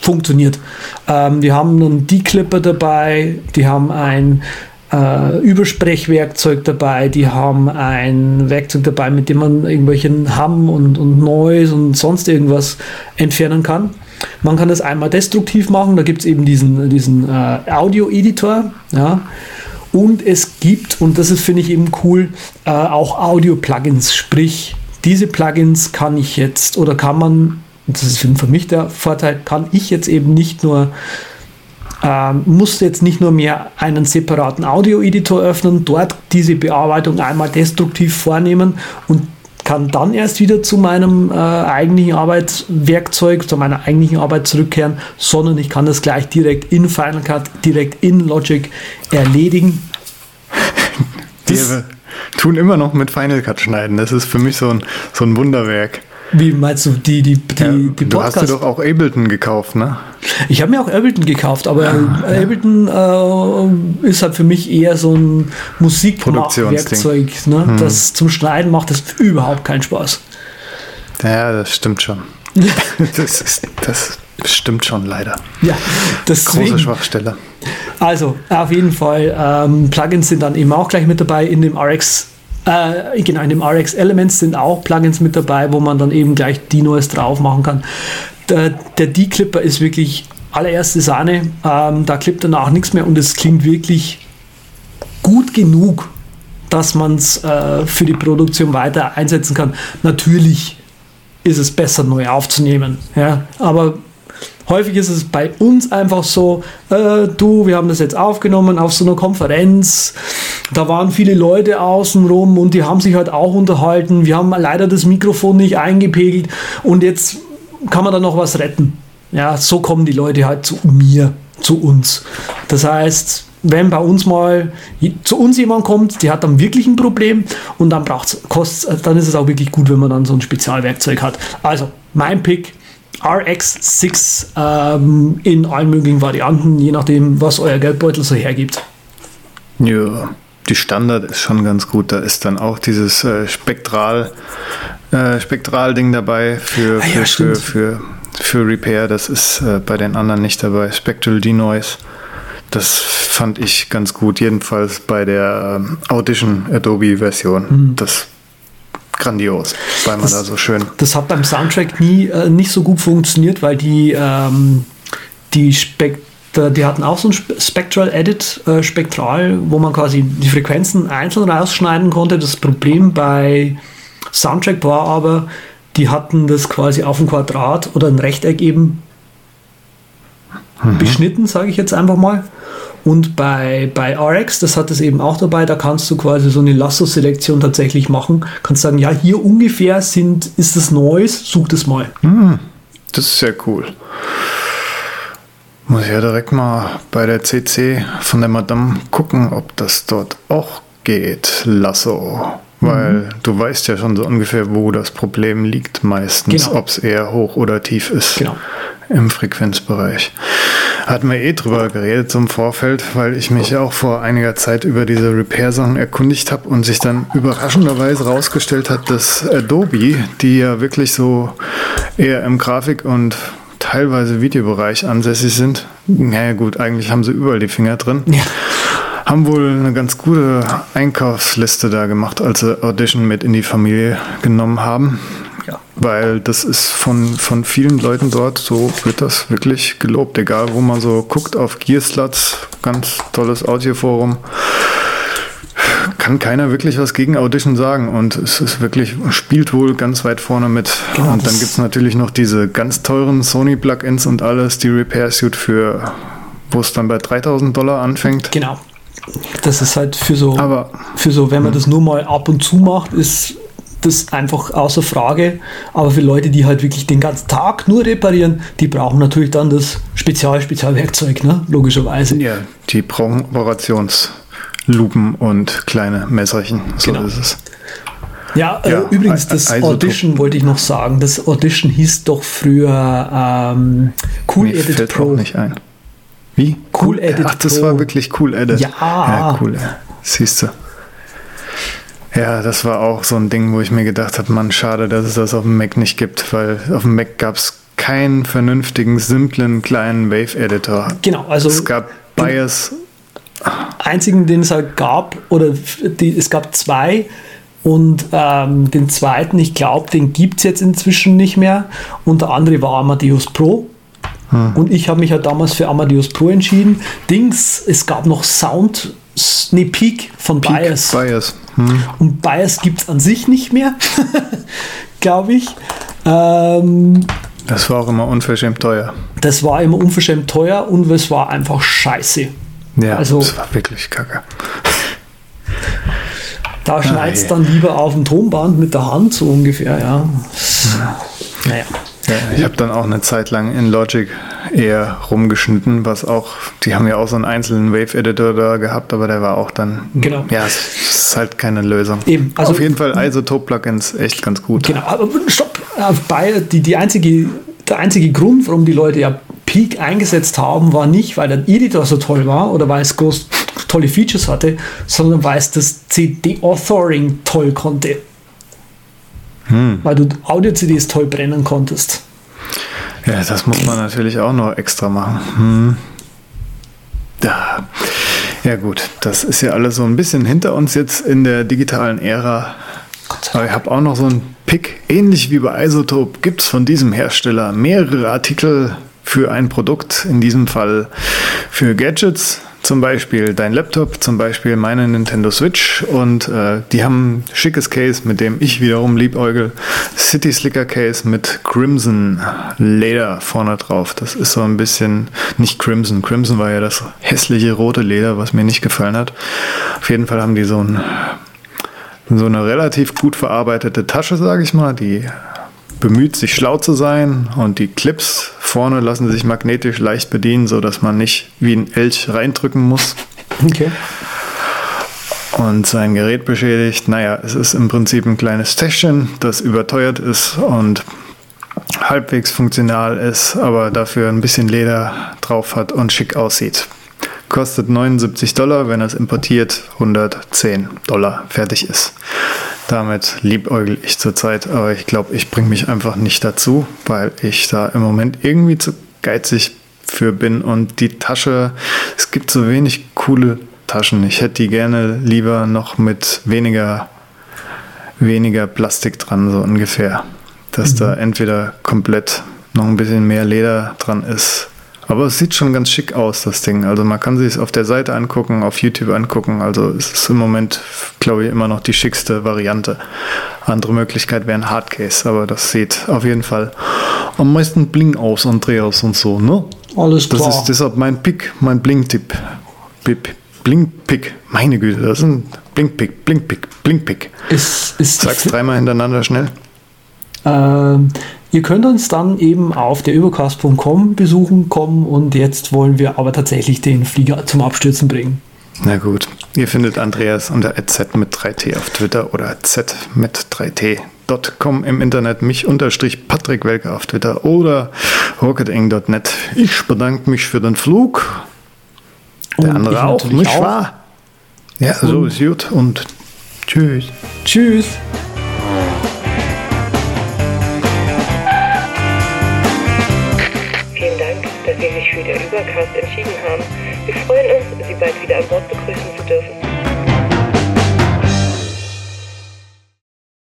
S1: funktioniert. Ähm, die haben einen Declipper dabei, die haben ein äh, Übersprechwerkzeug dabei, die haben ein Werkzeug dabei, mit dem man irgendwelchen Hum und, und Noise und sonst irgendwas entfernen kann. Man kann das einmal destruktiv machen, da gibt es eben diesen, diesen äh, Audio-Editor, ja. Und es gibt, und das ist, finde ich eben cool, äh, auch Audio-Plugins. Sprich, diese Plugins kann ich jetzt oder kann man, das ist für mich der Vorteil, kann ich jetzt eben nicht nur, ähm, muss jetzt nicht nur mehr einen separaten Audio-Editor öffnen, dort diese Bearbeitung einmal destruktiv vornehmen und kann dann erst wieder zu meinem äh, eigentlichen Arbeitswerkzeug, zu meiner eigentlichen Arbeit zurückkehren, sondern ich kann das gleich direkt in Final Cut, direkt in Logic erledigen. Das,
S2: tun immer noch mit Final Cut schneiden. Das ist für mich so ein, so ein Wunderwerk.
S1: Wie meinst du, die, die, die,
S2: Ja,
S1: die
S2: du hast dir doch auch Ableton gekauft, ne?
S1: Ich habe mir auch Ableton gekauft, aber Ableton äh, ist halt für mich eher so ein Musikwerkzeug. Ne? Das zum Schneiden macht das überhaupt keinen Spaß.
S2: Ja, das stimmt schon. <laughs> das, ist, das stimmt schon leider.
S1: Ja,
S2: Große
S1: deswegen.
S2: Schwachstelle.
S1: Also, auf jeden Fall, ähm, Plugins sind dann eben auch gleich mit dabei in dem RX. Äh, genau, in dem RX Elements sind auch Plugins mit dabei, wo man dann eben gleich Dinois drauf machen kann. Der, der D-Clipper ist wirklich allererste Sahne. Ähm, da klippt danach nichts mehr und es klingt wirklich gut genug, dass man es äh, für die Produktion weiter einsetzen kann. Natürlich ist es besser, neu aufzunehmen. Ja? Aber häufig ist es bei uns einfach so, äh, du, wir haben das jetzt aufgenommen auf so einer Konferenz, da waren viele Leute außenrum und die haben sich halt auch unterhalten. Wir haben leider das Mikrofon nicht eingepegelt und jetzt kann man da noch was retten. Ja, so kommen die Leute halt zu mir, zu uns. Das heißt, wenn bei uns mal zu uns jemand kommt, der hat dann wirklich ein Problem und dann braucht's, kostet's, dann ist es auch wirklich gut, wenn man dann so ein Spezialwerkzeug hat. Also, mein Pick RX6 ähm, in allen möglichen Varianten, je nachdem, was euer Geldbeutel so hergibt.
S2: Ja, die Standard ist schon ganz gut. Da ist dann auch dieses äh, Spektral, äh, Spektral-Ding dabei für,
S1: Ah ja,
S2: für, für, für, für Repair. Das ist äh, bei den anderen nicht dabei. Spectral Denoise. Das fand ich ganz gut. Jedenfalls bei der ähm, Audition Adobe-Version. Das grandios, weil man.
S1: Das-
S2: da so schön.
S1: Das hat beim Soundtrack nie äh, nicht so gut funktioniert, weil die, ähm, die Spek die hatten auch so ein Spe- Spectral Edit, äh, Spektral, wo man quasi die Frequenzen einzeln rausschneiden konnte. Das Problem bei Soundtrack war aber, die hatten das quasi auf ein Quadrat oder ein Rechteck eben beschnitten, sage ich jetzt einfach mal. Und bei, bei RX, das hat es eben auch dabei, da kannst du quasi so eine Lasso-Selektion tatsächlich machen. Kannst sagen, ja, hier ungefähr sind, ist das Noise, such das mal.
S2: Das ist sehr cool. Muss ich ja direkt mal bei der CC von der Madame gucken, ob das dort auch geht. Lasso. Weil du weißt ja schon so ungefähr, wo das Problem liegt meistens,
S1: Genau.
S2: ob es eher hoch oder tief ist
S1: Genau.
S2: im Frequenzbereich. Hatten wir eh drüber geredet zum Vorfeld, weil ich mich auch vor einiger Zeit über diese Repair-Sachen erkundigt habe und sich dann überraschenderweise rausgestellt hat, dass Adobe, die ja wirklich so eher im Grafik- und teilweise Videobereich ansässig sind, naja gut, eigentlich haben sie überall die Finger drin,
S1: Ja.
S2: Haben wohl eine ganz gute Einkaufsliste da gemacht, als sie Audition mit in die Familie genommen haben.
S1: Ja.
S2: Weil das ist von, von vielen Leuten dort, so wird das wirklich gelobt. Egal, wo man so guckt auf Gearsluts, ganz tolles Audioforum, kann keiner wirklich was gegen Audition sagen. Und es ist wirklich, spielt wohl ganz weit vorne mit.
S1: Genau,
S2: und dann gibt es natürlich noch diese ganz teuren Sony-Plugins und alles, die Repair Suite für, wo es dann bei 3000 Dollar anfängt.
S1: Genau. Das ist halt für so,
S2: Aber
S1: für so, wenn man das nur mal ab und zu macht, ist das einfach außer Frage. Aber für Leute, die halt wirklich den ganzen Tag nur reparieren, die brauchen natürlich dann das Spezial-Spezialwerkzeug, ne? Logischerweise.
S2: ja, die brauchen Operationslupen und kleine Messerchen. So
S1: Genau.
S2: ist es.
S1: Ja, äh,
S2: Ja,
S1: übrigens,
S2: I-
S1: das
S2: Isotop.
S1: Audition wollte ich noch sagen. Das Audition hieß doch früher ähm, Cool
S2: Mir
S1: Edit
S2: fällt
S1: Pro.
S2: auch nicht ein. Wie?
S1: Cool Edit
S2: Ach, das
S1: Pro.
S2: war wirklich Cool Edit.
S1: Ja.
S2: Ja, cool. Siehst du. Ja, das war auch so ein Ding, wo ich mir gedacht habe, Mann, schade, dass es das auf dem Mac nicht gibt, weil auf dem Mac gab es keinen vernünftigen, simplen, kleinen Wave-Editor.
S1: Genau, also
S2: Es gab Bias.
S1: einzigen, den es halt gab, oder die, es gab zwei und ähm, den zweiten, ich glaube, den gibt es jetzt inzwischen nicht mehr. Und der andere war Amadeus Pro. Und ich habe mich halt damals für Amadeus Pro entschieden. Dings, es gab noch Sound, nee, Peak von
S2: Peak
S1: Bias.
S2: Bias. Hm.
S1: Und Bias gibt es an sich nicht mehr, <laughs> glaube ich. Ähm,
S2: Das war auch immer unverschämt teuer.
S1: das war immer unverschämt teuer und es war einfach scheiße.
S2: Ja,
S1: Also-
S2: das war wirklich kacke.
S1: Da schneidest
S2: je.
S1: dann lieber auf dem Tonband mit der Hand, so ungefähr, ja. Naja.
S2: Ja, ich habe dann auch eine Zeit lang in Logic eher rumgeschnitten, was auch, die haben ja auch so einen einzelnen Wave-Editor da gehabt, aber der war auch dann,
S1: Genau.
S2: ja, es ist halt keine Lösung.
S1: Eben, also-
S2: Auf jeden Fall Isotope-Plugins echt ganz gut.
S1: Genau, aber stopp. Äh, Bei, die, die einzige, der einzige Grund, warum die Leute ja Peak eingesetzt haben, war nicht, weil der Editor so toll war oder weil es groß, tolle Features hatte, sondern weil es das CD-Authoring toll konnte. Weil du Audio-CDs toll brennen konntest.
S2: Ja, das muss man natürlich auch noch extra machen. Hm. Ja. ja gut, das ist ja alles so ein bisschen hinter uns jetzt in der digitalen Ära. Aber ich habe auch noch so einen Pick, ähnlich wie bei Isotope, gibt es von diesem Hersteller mehrere Artikel für ein Produkt, in diesem Fall für Gadgets, zum Beispiel dein Laptop, zum Beispiel meine Nintendo Switch und äh, die haben ein schickes Case, mit dem ich wiederum liebäugel. City Slicker Case mit Crimson Leder vorne drauf. Das ist so ein bisschen, nicht Crimson, Crimson war ja das hässliche rote Leder, was mir nicht gefallen hat. Auf jeden Fall haben die so ein so eine relativ gut verarbeitete Tasche, sage ich mal, die bemüht sich schlau zu sein und die Clips vorne lassen sich magnetisch leicht bedienen, so dass man nicht wie ein Elch reindrücken muss
S1: Okay.
S2: und sein Gerät beschädigt. Naja, es ist im Prinzip ein kleines Täschchen, das überteuert ist und halbwegs funktional ist, aber dafür ein bisschen Leder drauf hat und schick aussieht. Kostet 79 Dollar, wenn er es importiert, 110 Dollar fertig ist. Damit liebäugel ich zurzeit, aber ich glaube, ich bringe mich einfach nicht dazu, weil ich da im Moment irgendwie zu geizig für bin und die Tasche, es gibt so wenig coole Taschen. Ich hätte die gerne lieber noch mit weniger, weniger Plastik dran, so ungefähr. Dass da entweder komplett noch ein bisschen mehr Leder dran ist. Aber es sieht schon ganz schick aus, das Ding. Also man kann sich es auf der Seite angucken, auf YouTube angucken. Also es ist im Moment, glaube ich, immer noch die schickste Variante. Andere Möglichkeit wäre ein Hardcase, aber das sieht auf jeden Fall am meisten bling aus, Andreas und so, ne?
S1: Alles
S2: Das
S1: klar.
S2: ist deshalb mein Pick, mein Bling-Tipp. Bip- Bling-Pick. Meine Güte, das ist ein Bling-Pick, Bling-Pick, Bling-Pick.
S1: ist, ist
S2: Sag's dreimal hintereinander schnell.
S1: Ähm, ihr könnt uns dann eben auf der übercast.com besuchen kommen und jetzt wollen wir aber tatsächlich den Flieger zum Abstürzen bringen.
S2: Na gut, ihr findet Andreas unter z mit 3t auf Twitter oder z mit 3t.com im Internet, mich unterstrich Patrick Welke auf Twitter oder rocketeng.net. Ich bedanke mich für den Flug. Der
S1: Und
S2: andere auch, nicht
S1: auch.
S2: wahr? Ja, so ist gut und tschüss.
S1: Tschüss.
S3: Vielen Dank, dass Sie sich